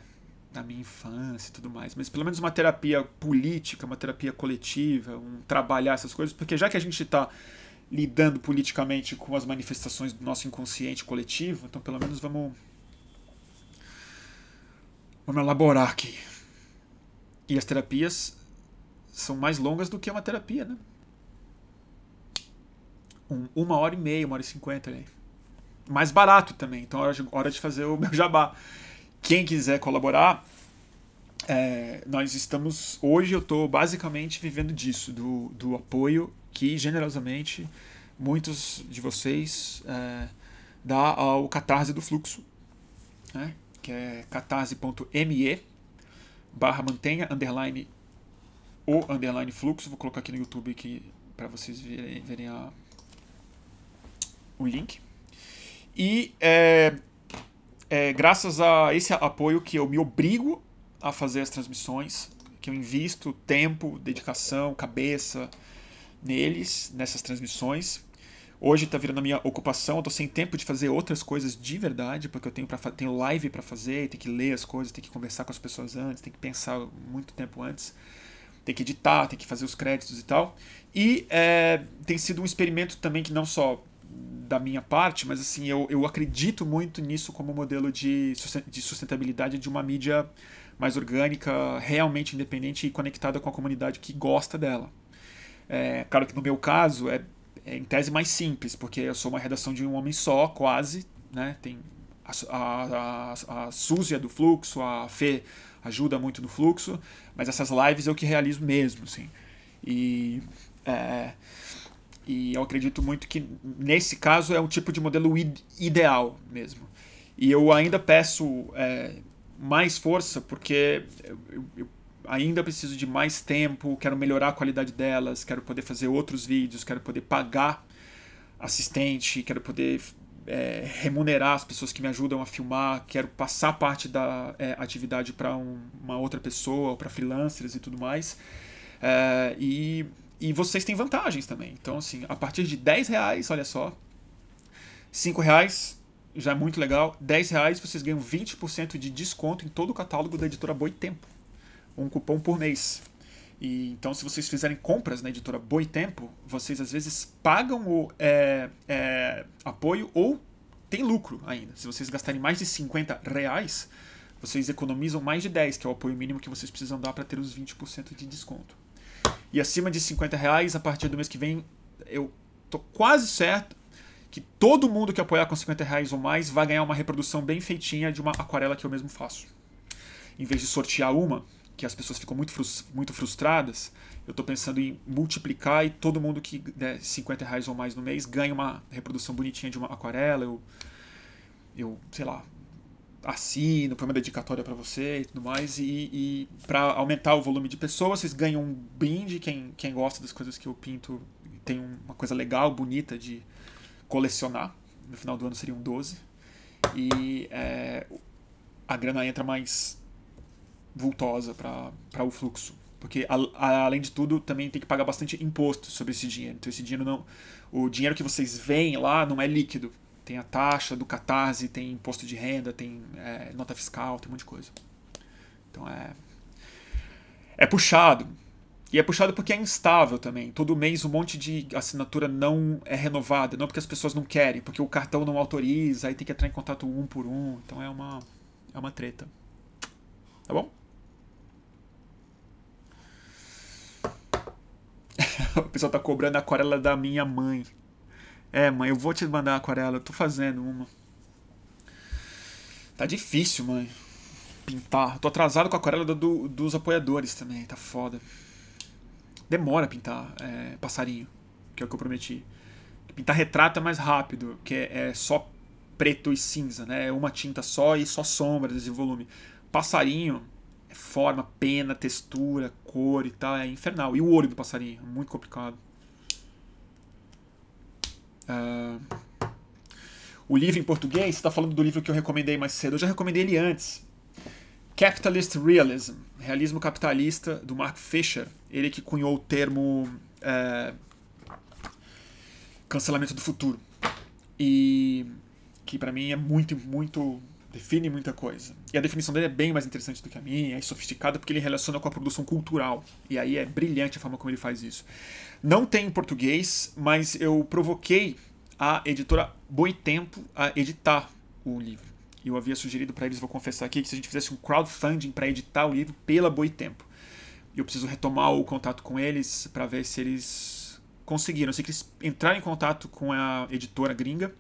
da minha infância e tudo mais. Mas pelo menos uma terapia política, uma terapia coletiva, um trabalhar essas coisas, porque já que a gente tá lidando politicamente com as manifestações do nosso inconsciente coletivo, então pelo menos vamos vamos elaborar aqui. E as terapias são mais longas do que uma terapia, né? Um, uma hora e meia, uma hora e cinquenta. Né? Mais barato também, então é hora de, hora de fazer o meu jabá. Quem quiser colaborar, é, nós estamos. Hoje eu estou basicamente vivendo disso, do, do apoio que generosamente muitos de vocês é, dá ao Catarse do Fluxo, né? que é catarse.me barra mantenha underline o underline fluxo. Vou colocar aqui no YouTube aqui para vocês verem, verem a, o link. E é, é, graças a esse apoio que eu me obrigo a fazer as transmissões, que eu invisto tempo, dedicação, cabeça neles, nessas transmissões. Hoje está virando a minha ocupação, eu tô sem tempo de fazer outras coisas de verdade, porque eu tenho, pra, tenho live para fazer, tenho que ler as coisas, tenho que conversar com as pessoas antes, tenho que pensar muito tempo antes, tem que editar, tem que fazer os créditos e tal. E é, tem sido um experimento também que não só da minha parte, mas assim, eu, eu acredito muito nisso como modelo de, de sustentabilidade de uma mídia mais orgânica, realmente independente e conectada com a comunidade que gosta dela. É, claro que no meu caso é é, em tese mais simples, porque eu sou uma redação de um homem só, quase, né? Tem a, a, a, a é do fluxo, a Fê ajuda muito no fluxo, mas essas lives eu que realizo mesmo, assim. E, é, e eu acredito muito que nesse caso é um tipo de modelo ideal mesmo. E eu ainda peço é, mais força porque eu, eu ainda preciso de mais tempo, quero melhorar a qualidade delas, quero poder fazer outros vídeos, quero poder pagar assistente, quero poder é, remunerar as pessoas que me ajudam a filmar, quero passar parte da é, atividade para um, uma outra pessoa, para freelancers e tudo mais. É, e, e vocês têm vantagens também. Então, assim, a partir de 10 reais, olha só, 5 reais já é muito legal, 10 reais vocês ganham 20% de desconto em todo o catálogo da editora Boitempo um cupom por mês. E, então, se vocês fizerem compras na editora Boitempo, vocês às vezes pagam o é, é, apoio ou tem lucro ainda. Se vocês gastarem mais de 50 reais, vocês economizam mais de 10, que é o apoio mínimo que vocês precisam dar para ter os 20% de desconto. E acima de 50 reais, a partir do mês que vem, eu tô quase certo que todo mundo que apoiar com 50 reais ou mais vai ganhar uma reprodução bem feitinha de uma aquarela que eu mesmo faço. Em vez de sortear uma, que as pessoas ficam muito, muito frustradas, eu estou pensando em multiplicar e todo mundo que der 50 reais ou mais no mês ganha uma reprodução bonitinha de uma aquarela. Eu, eu sei lá, assino, põe uma dedicatória para você e tudo mais. E, e para aumentar o volume de pessoas, vocês ganham um brinde. Quem, quem gosta das coisas que eu pinto tem uma coisa legal, bonita de colecionar. No final do ano seriam 12. E é, a grana entra mais vultosa para o fluxo. Porque, a, a, além de tudo, também tem que pagar bastante imposto sobre esse dinheiro. Então, esse dinheiro não. O dinheiro que vocês veem lá não é líquido. Tem a taxa do catarse, tem imposto de renda, tem é, nota fiscal, tem um monte de coisa. Então é. É puxado. E é puxado porque é instável também. Todo mês um monte de assinatura não é renovada. Não porque as pessoas não querem, porque o cartão não autoriza, aí tem que entrar em contato um por um. Então é uma, é uma treta. Tá bom? o pessoal tá cobrando a aquarela da minha mãe. É, mãe, eu vou te mandar a aquarela, eu tô fazendo uma. Tá difícil, mãe. Pintar. Tô atrasado com a aquarela do, dos apoiadores também, tá foda. Demora pintar é, passarinho, que é o que eu prometi. Pintar retrato é mais rápido, que é, é só preto e cinza, né? É uma tinta só e só sombras e volume. Passarinho forma, pena, textura, cor e tal, é infernal. E o olho do passarinho, é muito complicado. Uh, o livro em português, está falando do livro que eu recomendei mais cedo. Eu já recomendei ele antes. Capitalist Realism, Realismo Capitalista, do Mark Fisher. Ele que cunhou o termo é, cancelamento do futuro. E que para mim é muito, muito define muita coisa. E a definição dele é bem mais interessante do que a minha, é sofisticada porque ele relaciona com a produção cultural. E aí é brilhante a forma como ele faz isso. Não tem em português, mas eu provoquei a editora Boitempo a editar o livro. E eu havia sugerido para eles, vou confessar aqui, que se a gente fizesse um crowdfunding para editar o livro pela Boitempo. Eu preciso retomar o contato com eles para ver se eles conseguiram. Eu sei que eles entraram em contato com a editora gringa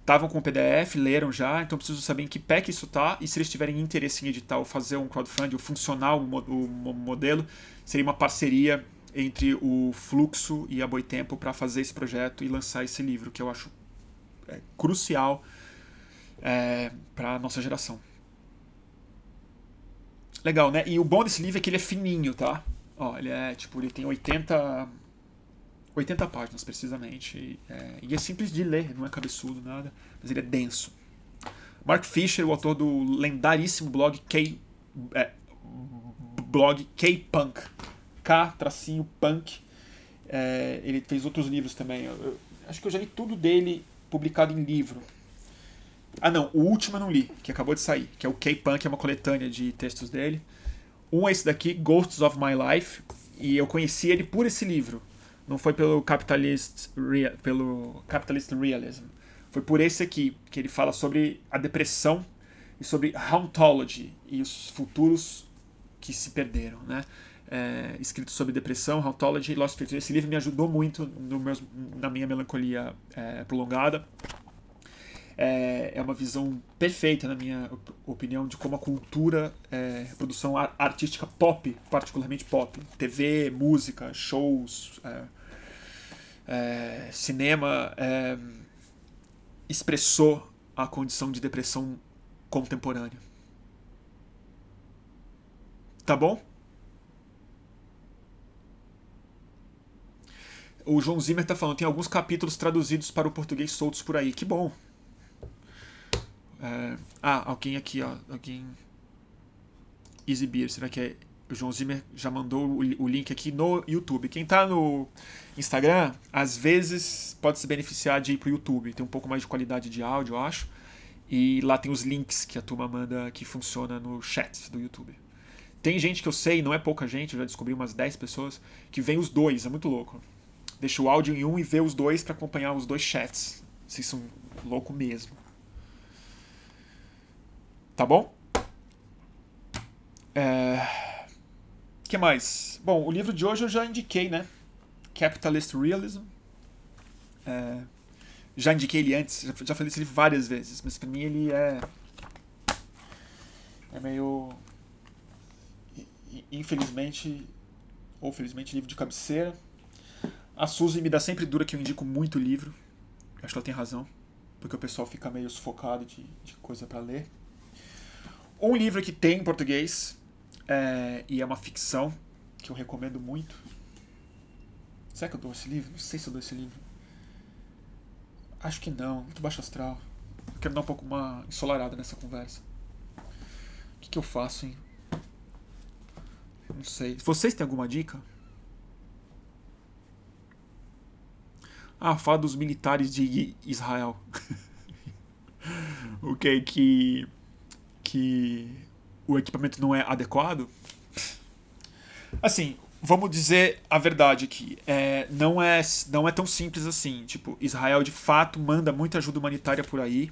estavam com o PDF, leram já, então preciso saber em que que isso está e se eles tiverem interesse em editar ou fazer um crowdfunding, ou funcionar o, o modelo, seria uma parceria entre o Fluxo e a Boitempo para fazer esse projeto e lançar esse livro, que eu acho é, crucial é, para nossa geração. Legal, né? E o bom desse livro é que ele é fininho, tá? Ó, ele é tipo, ele tem 80 80 páginas precisamente. É, e é simples de ler, não é cabeçudo, nada, mas ele é denso. Mark Fisher, o autor do lendaríssimo blog K é, blog K-Punk, K-Punk. É, ele fez outros livros também. Eu, eu, acho que eu já li tudo dele publicado em livro. Ah, não, o último eu não li, que acabou de sair, que é o K-Punk, é uma coletânea de textos dele. Um é esse daqui, Ghosts of My Life, e eu conheci ele por esse livro. Não foi pelo Capitalist, Real, pelo Capitalist Realism. Foi por esse aqui, que ele fala sobre a depressão e sobre hauntology e os futuros que se perderam, né? É, escrito sobre depressão, hauntology e lost future. Esse livro me ajudou muito no meu, na minha melancolia é, prolongada é, é uma visão perfeita, na minha opinião, de como a cultura, é, produção artística pop, particularmente pop, TV, música, shows, é, cinema, é, expressou a condição de depressão contemporânea. Tá bom? O João Zimmer está falando, tem alguns capítulos traduzidos para o português soltos por aí. Que bom. É, ah, alguém aqui, ó. Alguém. Exibir. Será que é. João Zimmer já mandou o, link aqui no YouTube. Quem tá no Instagram, às vezes pode se beneficiar de ir pro YouTube. Tem um pouco mais de qualidade de áudio, eu acho. E lá tem os links que a turma manda que funciona no chat do YouTube. Tem gente que eu sei, não é pouca gente, eu já descobri umas 10 pessoas, que vem os dois, é muito louco. Deixa o áudio em um e vê os dois para acompanhar os dois chats. Vocês são louco mesmo. Tá bom? É... que mais? Bom, o livro de hoje eu já indiquei, né? Capitalist Realism. É... Já indiquei ele antes, já, já falei desse livro várias vezes, mas pra mim ele é. É meio. Infelizmente, ou felizmente, livro de cabeceira. A Suzy me dá sempre dura que eu indico muito livro. Acho que ela tem razão, porque o pessoal fica meio sufocado de, de coisa para ler. Um livro que tem em português é, e é uma ficção que eu recomendo muito. Será que eu dou esse livro? Não sei se eu dou esse livro. Acho que não, muito baixo astral. Quero dar um pouco uma ensolarada nessa conversa. O que, que eu faço, hein? Não sei. Vocês têm alguma dica? Ah, fala dos militares de Israel. ok, que que o equipamento não é adequado? Assim, vamos dizer a verdade aqui. É, não, é, não é tão simples assim. Tipo, Israel de fato manda muita ajuda humanitária por aí,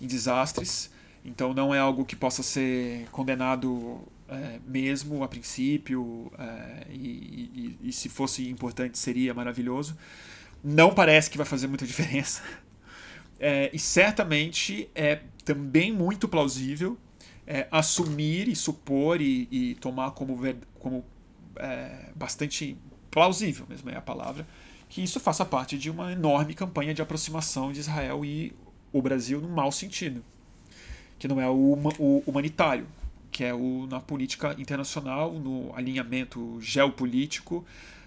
em desastres. Então não é algo que possa ser condenado é, mesmo a princípio. É, e, e, e se fosse importante seria maravilhoso. Não parece que vai fazer muita diferença. É, e certamente é também muito plausível é, assumir e supor e, e tomar como, como é, bastante plausível mesmo é a palavra, que isso faça parte de uma enorme campanha de aproximação de Israel e o Brasil no mau sentido, que não é o, o humanitário, que é o na política internacional, no alinhamento geopolítico,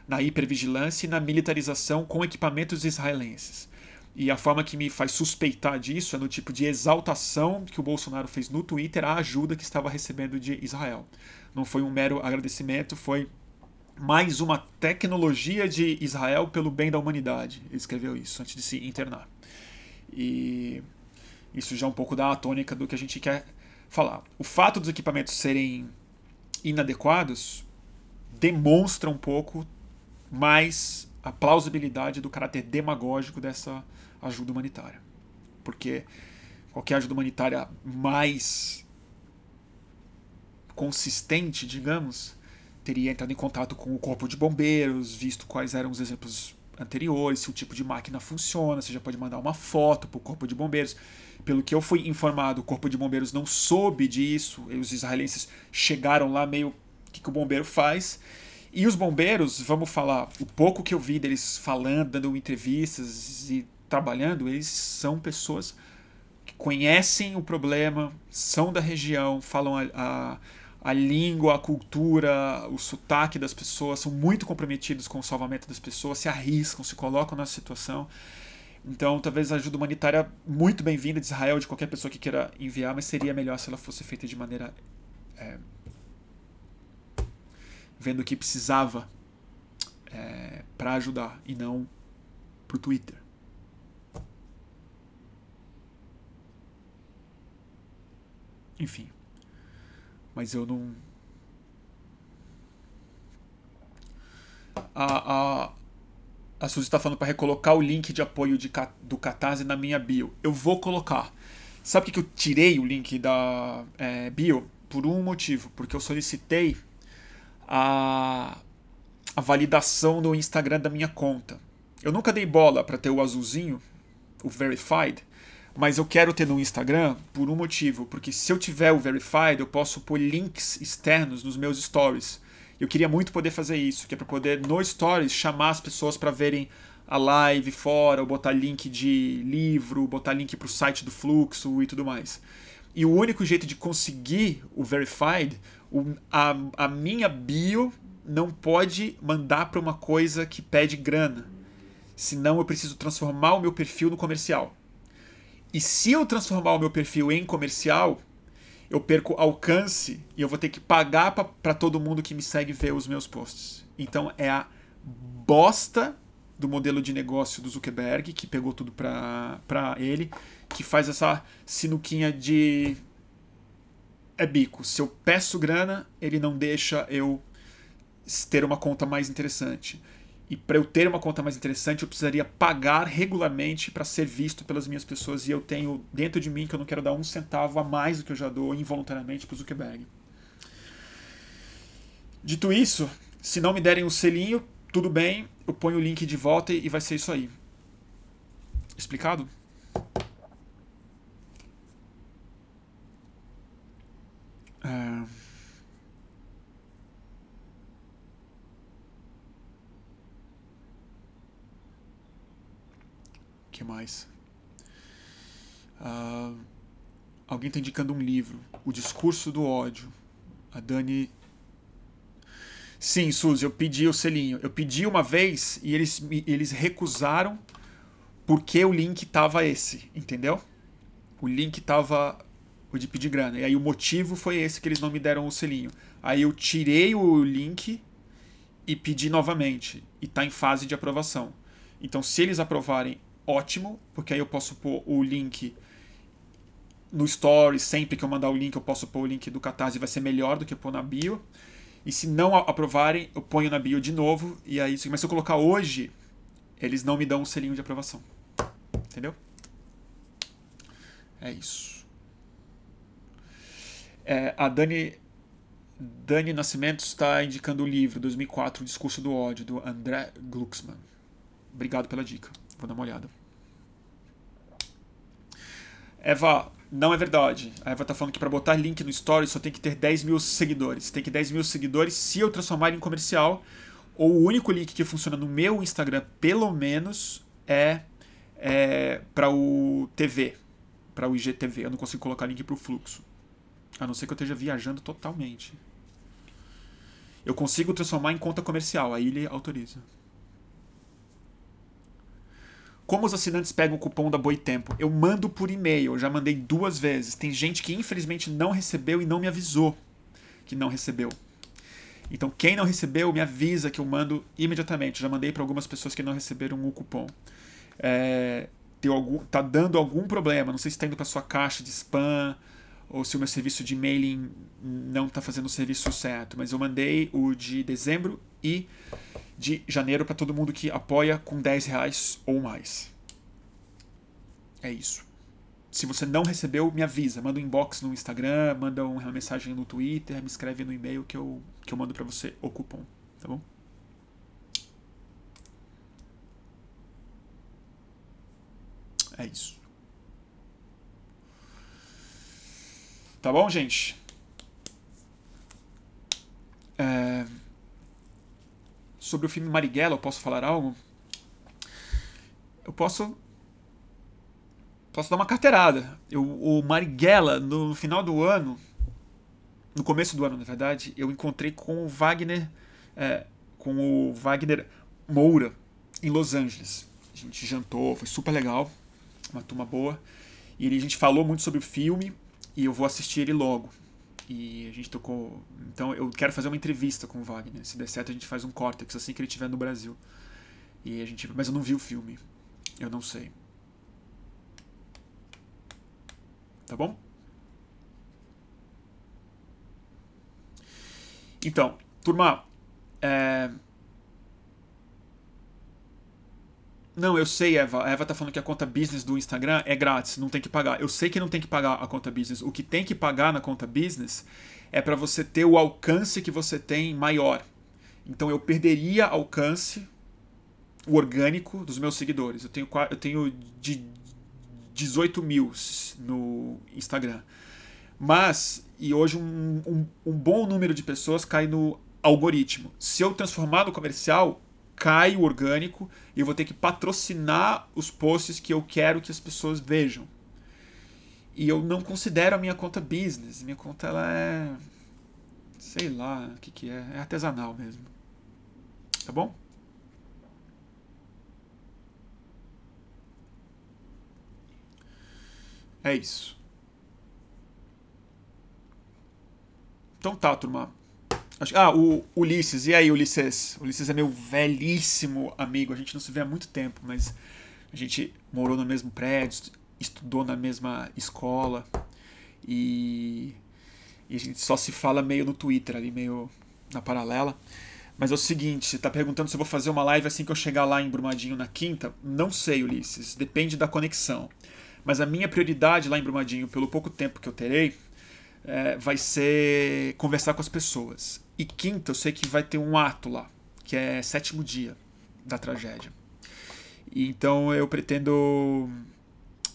na hipervigilância e na militarização com equipamentos israelenses. E a forma que me faz suspeitar disso é no tipo de exaltação que o Bolsonaro fez no Twitter à ajuda que estava recebendo de Israel. Não foi um mero agradecimento, foi mais uma tecnologia de Israel pelo bem da humanidade. Ele escreveu isso antes de se internar. E isso já é um pouco da tônica do que a gente quer falar. O fato dos equipamentos serem inadequados demonstra um pouco mais a plausibilidade do caráter demagógico dessa ajuda humanitária. Porque qualquer ajuda humanitária mais consistente, digamos, teria entrado em contato com o corpo de bombeiros, visto quais eram os exemplos anteriores, se o tipo de máquina funciona, você já pode mandar uma foto para o corpo de bombeiros. Pelo que eu fui informado, o corpo de bombeiros não soube disso, e os israelenses chegaram lá meio o que, que o bombeiro faz. E os bombeiros, vamos falar, o pouco que eu vi deles falando, dando entrevistas e trabalhando, eles são pessoas que conhecem o problema, são da região, falam a, a, a língua, a cultura, o sotaque das pessoas, são muito comprometidos com o salvamento das pessoas, se arriscam, se colocam nessa situação. Então, talvez a ajuda humanitária muito bem-vinda de Israel, de qualquer pessoa que queira enviar, mas seria melhor se ela fosse feita de maneira. É, vendo o que precisava é, para ajudar e não pro Twitter. Enfim. Mas eu não. A, a, a Suzy está falando para recolocar o link de apoio de, do Catarse na minha bio. Eu vou colocar. Sabe por que eu tirei o link da é, bio? Por um motivo. Porque eu solicitei a, a validação no Instagram da minha conta. Eu nunca dei bola para ter o azulzinho, o verified, mas eu quero ter no Instagram por um motivo. Porque se eu tiver o verified, eu posso pôr links externos nos meus stories. Eu queria muito poder fazer isso, que é para poder no Stories chamar as pessoas para verem a live fora, ou botar link de livro, botar link para o site do Fluxo e tudo mais. E o único jeito de conseguir o Verified, o, a, a minha bio não pode mandar para uma coisa que pede grana. Senão eu preciso transformar o meu perfil no comercial. E se eu transformar o meu perfil em comercial, eu perco alcance e eu vou ter que pagar para todo mundo que me segue ver os meus posts. Então é a bosta do modelo de negócio do Zuckerberg, que pegou tudo para ele, que faz essa sinuquinha de. É bico. Se eu peço grana, ele não deixa eu ter uma conta mais interessante. E para eu ter uma conta mais interessante, eu precisaria pagar regularmente para ser visto pelas minhas pessoas. E eu tenho dentro de mim que eu não quero dar um centavo a mais do que eu já dou involuntariamente para o Zuckerberg. Dito isso, se não me derem o um selinho, tudo bem, eu ponho o link de volta e vai ser isso aí. Explicado? É... que mais? Uh, alguém está indicando um livro, O Discurso do Ódio. A Dani. Sim, Suzy, eu pedi o selinho. Eu pedi uma vez e eles, eles recusaram porque o link tava esse, entendeu? O link tava o de pedir grana. E aí o motivo foi esse que eles não me deram o selinho. Aí eu tirei o link e pedi novamente. E está em fase de aprovação. Então, se eles aprovarem ótimo, porque aí eu posso pôr o link no story, sempre que eu mandar o link, eu posso pôr o link do Catarse, vai ser melhor do que pôr na bio. E se não aprovarem, eu ponho na bio de novo, e aí Mas se eu colocar hoje, eles não me dão um selinho de aprovação. Entendeu? É isso. É, a Dani, Dani Nascimento está indicando o livro 2004, O Discurso do Ódio, do André Glucksmann. Obrigado pela dica. Vou dar uma olhada. Eva, não é verdade. A Eva tá falando que para botar link no story só tem que ter 10 mil seguidores. Tem que 10 mil seguidores se eu transformar em comercial. Ou o único link que funciona no meu Instagram, pelo menos, é, é para o TV. Para o IGTV. Eu não consigo colocar link para o fluxo. A não ser que eu esteja viajando totalmente. Eu consigo transformar em conta comercial. Aí ele autoriza. Como os assinantes pegam o cupom da Boitempo? Eu mando por e-mail, eu já mandei duas vezes. Tem gente que infelizmente não recebeu e não me avisou que não recebeu. Então, quem não recebeu, me avisa que eu mando imediatamente. já mandei para algumas pessoas que não receberam o cupom. É, algum, tá dando algum problema, não sei se está indo para sua caixa de spam ou se o meu serviço de mailing não está fazendo o serviço certo, mas eu mandei o de dezembro e de janeiro para todo mundo que apoia com 10 reais ou mais. É isso. Se você não recebeu, me avisa. Manda um inbox no Instagram, manda uma mensagem no Twitter, me escreve no e-mail que eu, que eu mando para você o cupom. Tá bom? É isso. Tá bom, gente? É sobre o filme Marighella, eu posso falar algo? Eu posso posso dar uma carteirada. Eu, o Marighella, no final do ano, no começo do ano, na verdade, eu encontrei com o Wagner, é, com o Wagner Moura, em Los Angeles. A gente jantou, foi super legal, uma turma boa. E a gente falou muito sobre o filme e eu vou assistir ele logo. E a gente tocou. Então eu quero fazer uma entrevista com o Wagner. Se der certo, a gente faz um córtex assim que ele estiver no Brasil. E a gente. Mas eu não vi o filme. Eu não sei. Tá bom? Então, turma. É... Não, eu sei, Eva. A Eva tá falando que a conta business do Instagram é grátis, não tem que pagar. Eu sei que não tem que pagar a conta business. O que tem que pagar na conta business é para você ter o alcance que você tem maior. Então eu perderia alcance, o orgânico dos meus seguidores. Eu tenho, eu tenho de 18 mil no Instagram. Mas, e hoje um, um, um bom número de pessoas cai no algoritmo. Se eu transformar no comercial, cai o orgânico e eu vou ter que patrocinar os posts que eu quero que as pessoas vejam. E eu não considero a minha conta business. Minha conta ela é. Sei lá o que, que é. É artesanal mesmo. Tá bom? É isso. Então tá, turma. Ah, o Ulisses. E aí, Ulisses? Ulisses é meu velhíssimo amigo. A gente não se vê há muito tempo, mas a gente morou no mesmo prédio, estudou na mesma escola e, e a gente só se fala meio no Twitter ali, meio na paralela. Mas é o seguinte, você tá perguntando se eu vou fazer uma live assim que eu chegar lá em Brumadinho na quinta? Não sei, Ulisses. Depende da conexão. Mas a minha prioridade lá em Brumadinho, pelo pouco tempo que eu terei, é, vai ser conversar com as pessoas. E quinta, eu sei que vai ter um ato lá, que é sétimo dia da tragédia. Então eu pretendo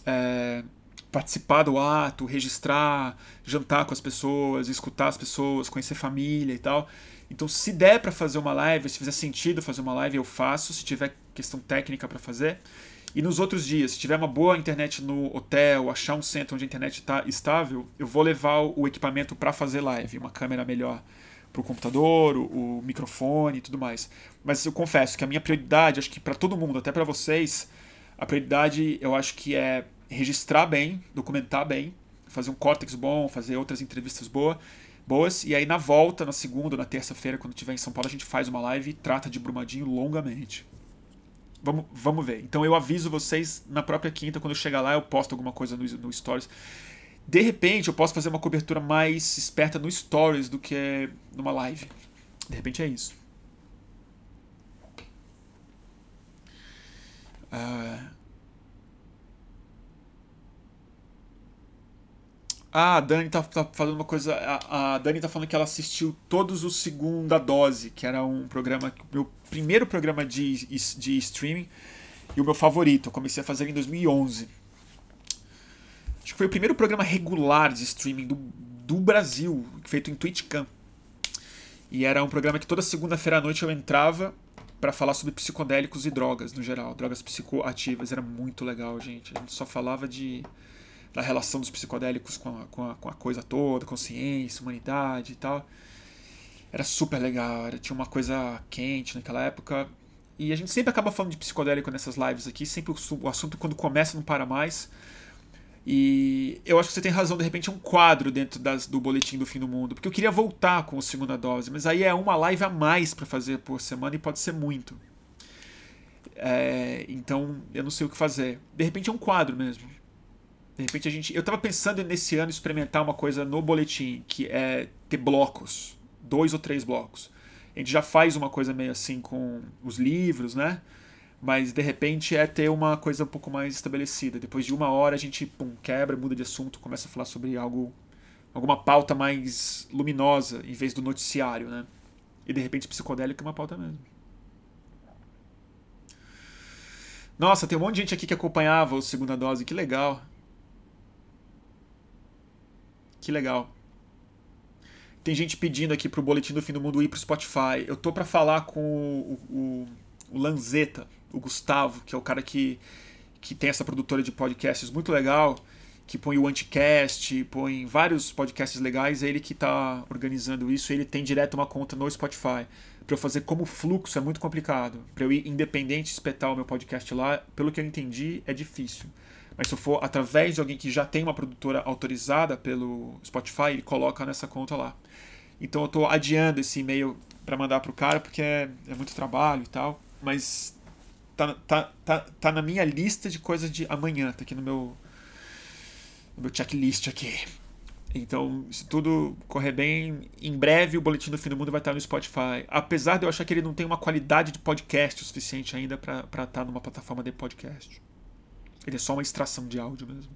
é, participar do ato, registrar, jantar com as pessoas, escutar as pessoas, conhecer família e tal. Então, se der para fazer uma live, se fizer sentido fazer uma live, eu faço. Se tiver questão técnica para fazer. E nos outros dias, se tiver uma boa internet no hotel, achar um centro onde a internet está estável, eu vou levar o equipamento para fazer live, uma câmera melhor para o computador, o, o, microfone e tudo mais. Mas eu confesso que a minha prioridade, acho que para todo mundo, até para vocês, a prioridade eu acho que é registrar bem, documentar bem, fazer um córtex bom, fazer outras entrevistas boa, boas, e aí na volta, na segunda, na terça-feira, quando estiver em São Paulo, a gente faz uma live e trata de Brumadinho longamente. Vamos, vamos ver. Então eu aviso vocês na própria quinta, quando eu chegar lá, eu posto alguma coisa no, no Stories. De repente, eu posso fazer uma cobertura mais esperta no Stories do que numa live. De repente é isso. Uh... Ah, a Dani tá, tá falando uma coisa. A, a, Dani tá falando que ela assistiu todos os Segunda Dose, que era um programa. Meu primeiro programa de, de streaming e o meu favorito. Eu comecei a fazer em 2011. Acho que foi o primeiro programa regular de streaming do, do Brasil, feito em TwitchCam. E era um programa que toda segunda-feira à noite eu entrava para falar sobre psicodélicos e drogas no geral, drogas psicoativas. Era muito legal, gente. A gente só falava de da relação dos psicodélicos com a, com a, com a coisa toda, consciência, humanidade e tal. Era super legal, era, tinha uma coisa quente naquela época. E a gente sempre acaba falando de psicodélico nessas lives aqui, sempre o, o assunto quando começa não para mais. E eu acho que você tem razão, de repente é um quadro dentro das, do boletim do fim do mundo, porque eu queria voltar com a segunda dose, mas aí é uma live a mais para fazer por semana e pode ser muito. É, então eu não sei o que fazer. De repente é um quadro mesmo. De repente a gente. Eu tava pensando nesse ano experimentar uma coisa no boletim, que é ter blocos. Dois ou três blocos. A gente já faz uma coisa meio assim com os livros, né? Mas de repente é ter uma coisa um pouco mais estabelecida. Depois de uma hora a gente pum, quebra, muda de assunto, começa a falar sobre algo, alguma pauta mais luminosa em vez do noticiário, né? E de repente psicodélico é uma pauta mesmo. Nossa, tem um monte de gente aqui que acompanhava o segunda dose, que legal. Que legal. Tem gente pedindo aqui pro Boletim do Fim do Mundo ir pro Spotify. Eu tô para falar com o, o, o o Gustavo, que é o cara que, que tem essa produtora de podcasts muito legal, que põe o Anticast, põe vários podcasts legais, é ele que está organizando isso, ele tem direto uma conta no Spotify. Para eu fazer como fluxo é muito complicado. Para eu ir independente espetar o meu podcast lá, pelo que eu entendi, é difícil. Mas se eu for através de alguém que já tem uma produtora autorizada pelo Spotify, ele coloca nessa conta lá. Então eu estou adiando esse e-mail para mandar pro cara porque é, é muito trabalho e tal. Mas tá, tá, tá, tá na minha lista de coisas de amanhã, tá aqui no meu, no meu checklist aqui. Então, se tudo correr bem, em breve o Boletim do Fim do Mundo vai estar no Spotify. Apesar de eu achar que ele não tem uma qualidade de podcast o suficiente ainda para estar numa plataforma de podcast. Ele é só uma extração de áudio mesmo.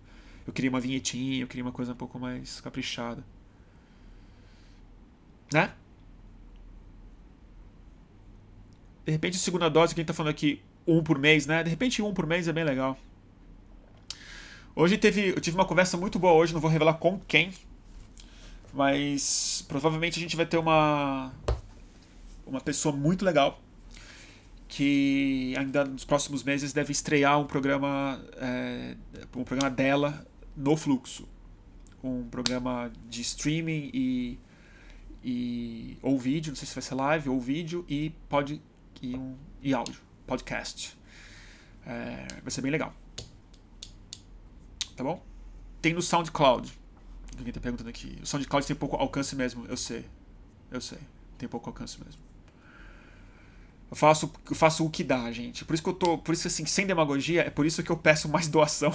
Eu queria uma vinhetinha, eu queria uma coisa um pouco mais caprichada. Né? De repente, segunda dose, quem tá falando aqui, um por mês, né? De repente, um por mês é bem legal. Hoje teve, eu tive uma conversa muito boa hoje, não vou revelar com quem, mas provavelmente a gente vai ter uma uma pessoa muito legal que ainda nos próximos meses deve estrear um programa é, um programa dela no fluxo um programa de streaming e, e ou vídeo não sei se vai ser live ou vídeo e pode e, um, e áudio podcast é, vai ser bem legal tá bom? Tem no SoundCloud. Ninguém tá perguntando aqui. O SoundCloud tem pouco alcance mesmo, eu sei. Eu sei. Tem pouco alcance mesmo. Eu faço, eu faço o que dá, gente. Por isso que eu tô. Por isso, assim, sem demagogia, é por isso que eu peço mais doação.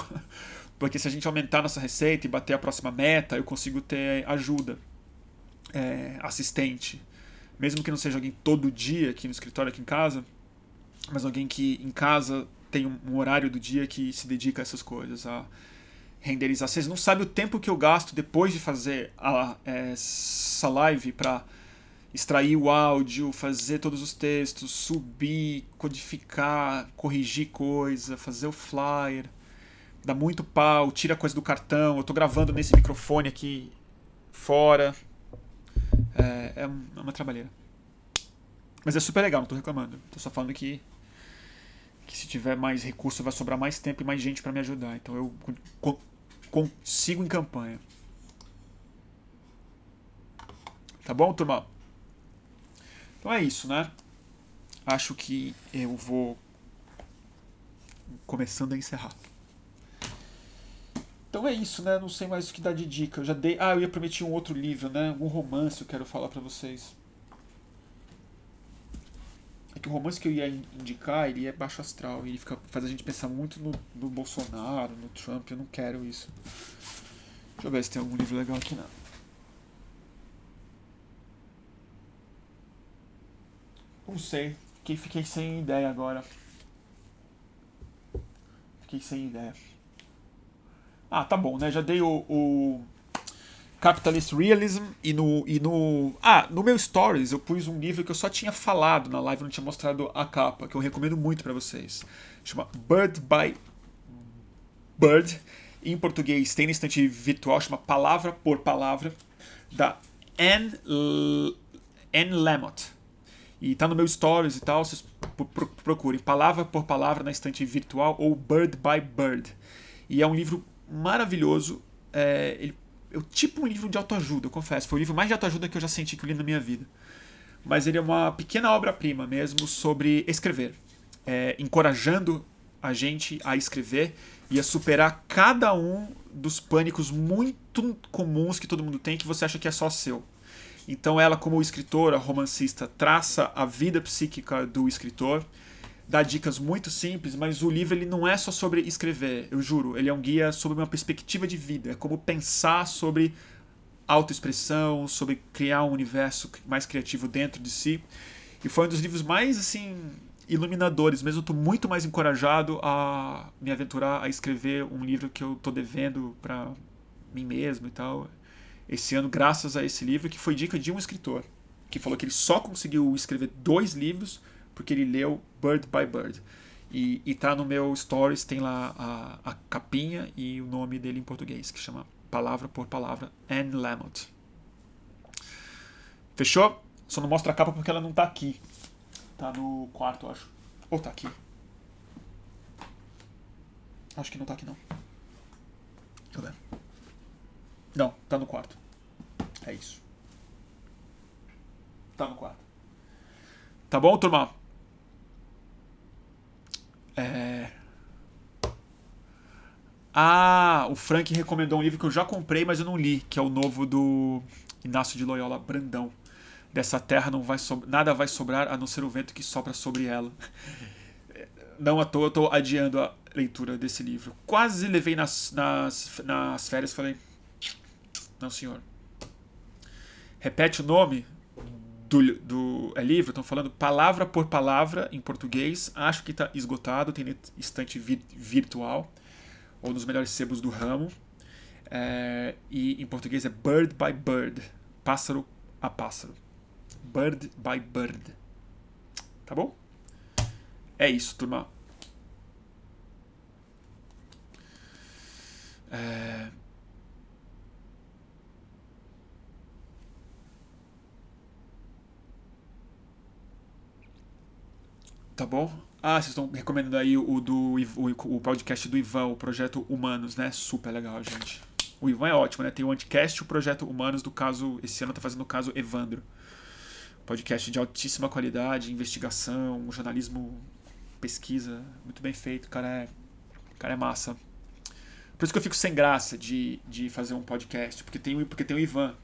Porque se a gente aumentar nossa receita e bater a próxima meta, eu consigo ter ajuda. É, assistente. Mesmo que não seja alguém todo dia aqui no escritório, aqui em casa. Mas alguém que em casa tem um, horário do dia que se dedica a essas coisas. A, renderizar. Vocês não sabem o tempo que eu gasto depois de fazer a, essa live para extrair o áudio, fazer todos os textos, subir, codificar, corrigir coisa, fazer o flyer. Dá muito pau, tira coisa do cartão. Eu tô gravando nesse microfone aqui fora. É, é, é uma trabalheira. Mas é super legal, não tô reclamando. Tô só falando que que se tiver mais recurso vai sobrar mais tempo e mais gente para me ajudar. Então eu consigo em campanha. Tá bom, turma? Então é isso, né? Acho que eu vou começando a encerrar. Então é isso, né? Não sei mais o que dar de dica. Eu já dei. Ah, eu ia prometer um outro livro, né? Um romance eu quero falar para vocês. Que o romance que eu ia indicar, ele é baixo astral. Ele fica, faz a gente pensar muito no, no Bolsonaro, no Trump. Eu não quero isso. Deixa eu ver se tem algum livro legal aqui, não. Não sei. Fiquei, fiquei sem ideia agora. Fiquei sem ideia. Ah, tá bom, né? Já dei o, o Capitalist Realism e no, e no. Ah, no meu Stories eu pus um livro que eu só tinha falado na live, não tinha mostrado a capa, que eu recomendo muito para vocês. Chama Bird by Bird. Em português tem na estante virtual, chama Palavra por Palavra, da Anne, Anne Lamott. E tá no meu Stories e tal, vocês procurem Palavra por Palavra na estante virtual ou Bird by Bird. E é um livro maravilhoso. É, ele eu tipo um livro de autoajuda, eu confesso. Foi o livro mais de autoajuda que eu já senti que eu li na minha vida. Mas ele é uma pequena obra-prima mesmo sobre escrever. É, encorajando a gente a escrever e a superar cada um dos pânicos muito comuns que todo mundo tem que você acha que é só seu. Então ela, como escritora, romancista, traça a vida psíquica do escritor dá dicas muito simples, mas o livro ele não é só sobre escrever, eu juro. Ele é um guia sobre uma perspectiva de vida, é como pensar sobre autoexpressão, sobre criar um universo mais criativo dentro de si. E foi um dos livros mais assim iluminadores, mesmo eu estou muito mais encorajado a me aventurar a escrever um livro que eu estou devendo para mim mesmo e tal. Esse ano, graças a esse livro, que foi dica de um escritor, que falou que ele só conseguiu escrever dois livros porque ele leu Bird by Bird. E, e tá no meu stories, tem lá a, a capinha e o nome dele em português, que chama Palavra por Palavra, Anne Lamott. Fechou? Só não mostra a capa porque ela não tá aqui. Tá no quarto, acho. Ou tá aqui. Acho que não tá aqui não. Deixa eu ver. Não, tá no quarto. É isso. Tá no quarto. Tá bom, turma? É... Ah, o Frank recomendou um livro que eu já comprei, mas eu não li, que é o novo do Inácio de Loyola Brandão. Dessa terra não vai so... nada vai sobrar a não ser o vento que sopra sobre ela. Não à toa eu tô adiando a leitura desse livro. Quase levei nas, nas, nas férias falei. Não, senhor. Repete o nome do, do é livro, estão falando palavra por palavra em português. Acho que está esgotado, tem estante virtual ou nos melhores sebos do ramo. É, e em português é Bird by Bird, pássaro a pássaro. Bird by Bird. Tá bom? É isso, turma. É... Tá bom? Ah, vocês estão recomendando aí o, do, o, o podcast do Ivan, o projeto Humanos, né? Super legal, gente. O Ivan é ótimo, né? Tem o Anticast e o projeto Humanos do caso. Esse ano tá fazendo o caso Evandro. Podcast de altíssima qualidade, investigação, jornalismo, pesquisa, muito bem feito. Cara é, cara é massa. Por isso que eu fico sem graça de, de fazer um podcast, porque tem, porque tem o Ivan.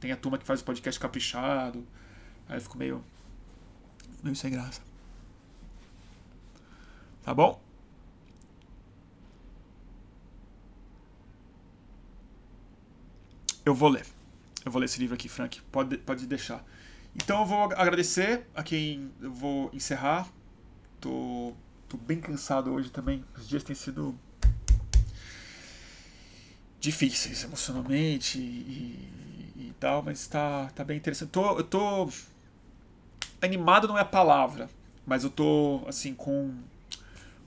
Tem a turma que faz o podcast caprichado. Aí eu fico meio. meio sem graça. Tá bom? Eu vou ler. Eu vou ler esse livro aqui, Frank. Pode, pode deixar. Então eu vou agradecer a quem eu vou encerrar. Tô, tô bem cansado hoje também. Os dias têm sido difíceis emocionalmente e, e, tal, mas tá, tá bem interessante. Tô, eu tô. Animado não é a palavra, mas eu tô assim com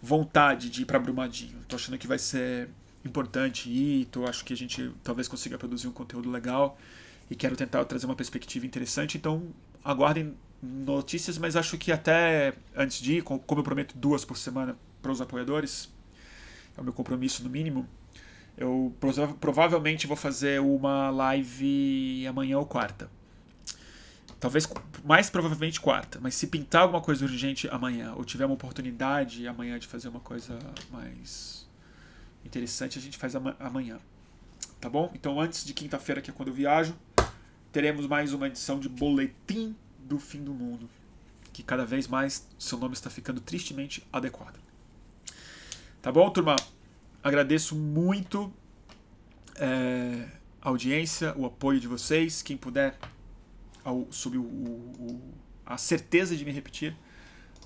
vontade de ir para Brumadinho. Tô achando que vai ser importante ir, tô acho que a gente talvez consiga produzir um conteúdo legal e quero tentar trazer uma perspectiva interessante. Então, aguardem notícias, mas acho que até antes de ir, como eu prometo duas por semana para os apoiadores, é o meu compromisso no mínimo. Eu provavelmente vou fazer uma live amanhã ou quarta. Talvez mais provavelmente quarta, mas se pintar alguma coisa urgente amanhã, ou tiver uma oportunidade amanhã de fazer uma coisa mais interessante, a gente faz amanhã. Tá bom? Então antes de quinta-feira, que é quando eu viajo, teremos mais uma edição de Boletim do Fim do Mundo, que cada vez mais seu nome está ficando tristemente adequado. Tá bom, turma? Agradeço muito é, a audiência, o apoio de vocês. Quem puder ao, sob o, o, a certeza de me repetir,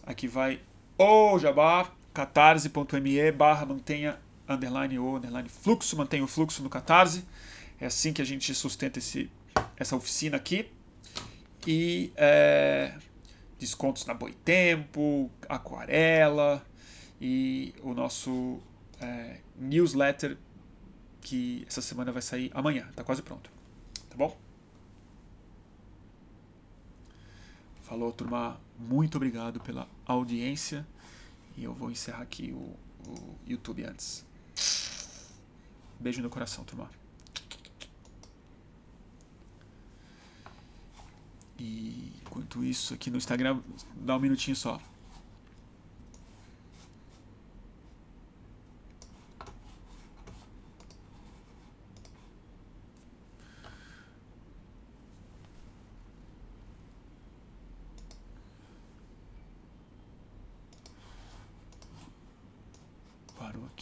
aqui vai o jabá, catarse.me barra mantenha underline ou underline fluxo, mantenha o fluxo no Catarse. É assim que a gente sustenta esse, essa oficina aqui. E é, descontos na Boitempo, Aquarela e o nosso é, newsletter que essa semana vai sair amanhã. Tá quase pronto. Tá bom? Falou, turma. Muito obrigado pela audiência. E eu vou encerrar aqui o, o YouTube antes. Beijo no coração, turma. E enquanto isso, aqui no Instagram, dá um minutinho só.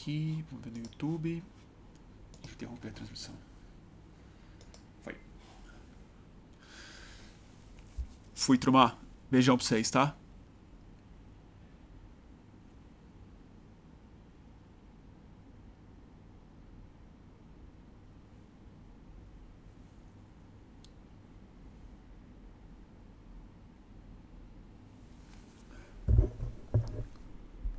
Aqui, vamos ver no YouTube. Interromper a transmissão. Fui, turma. Beijão pra vocês, tá?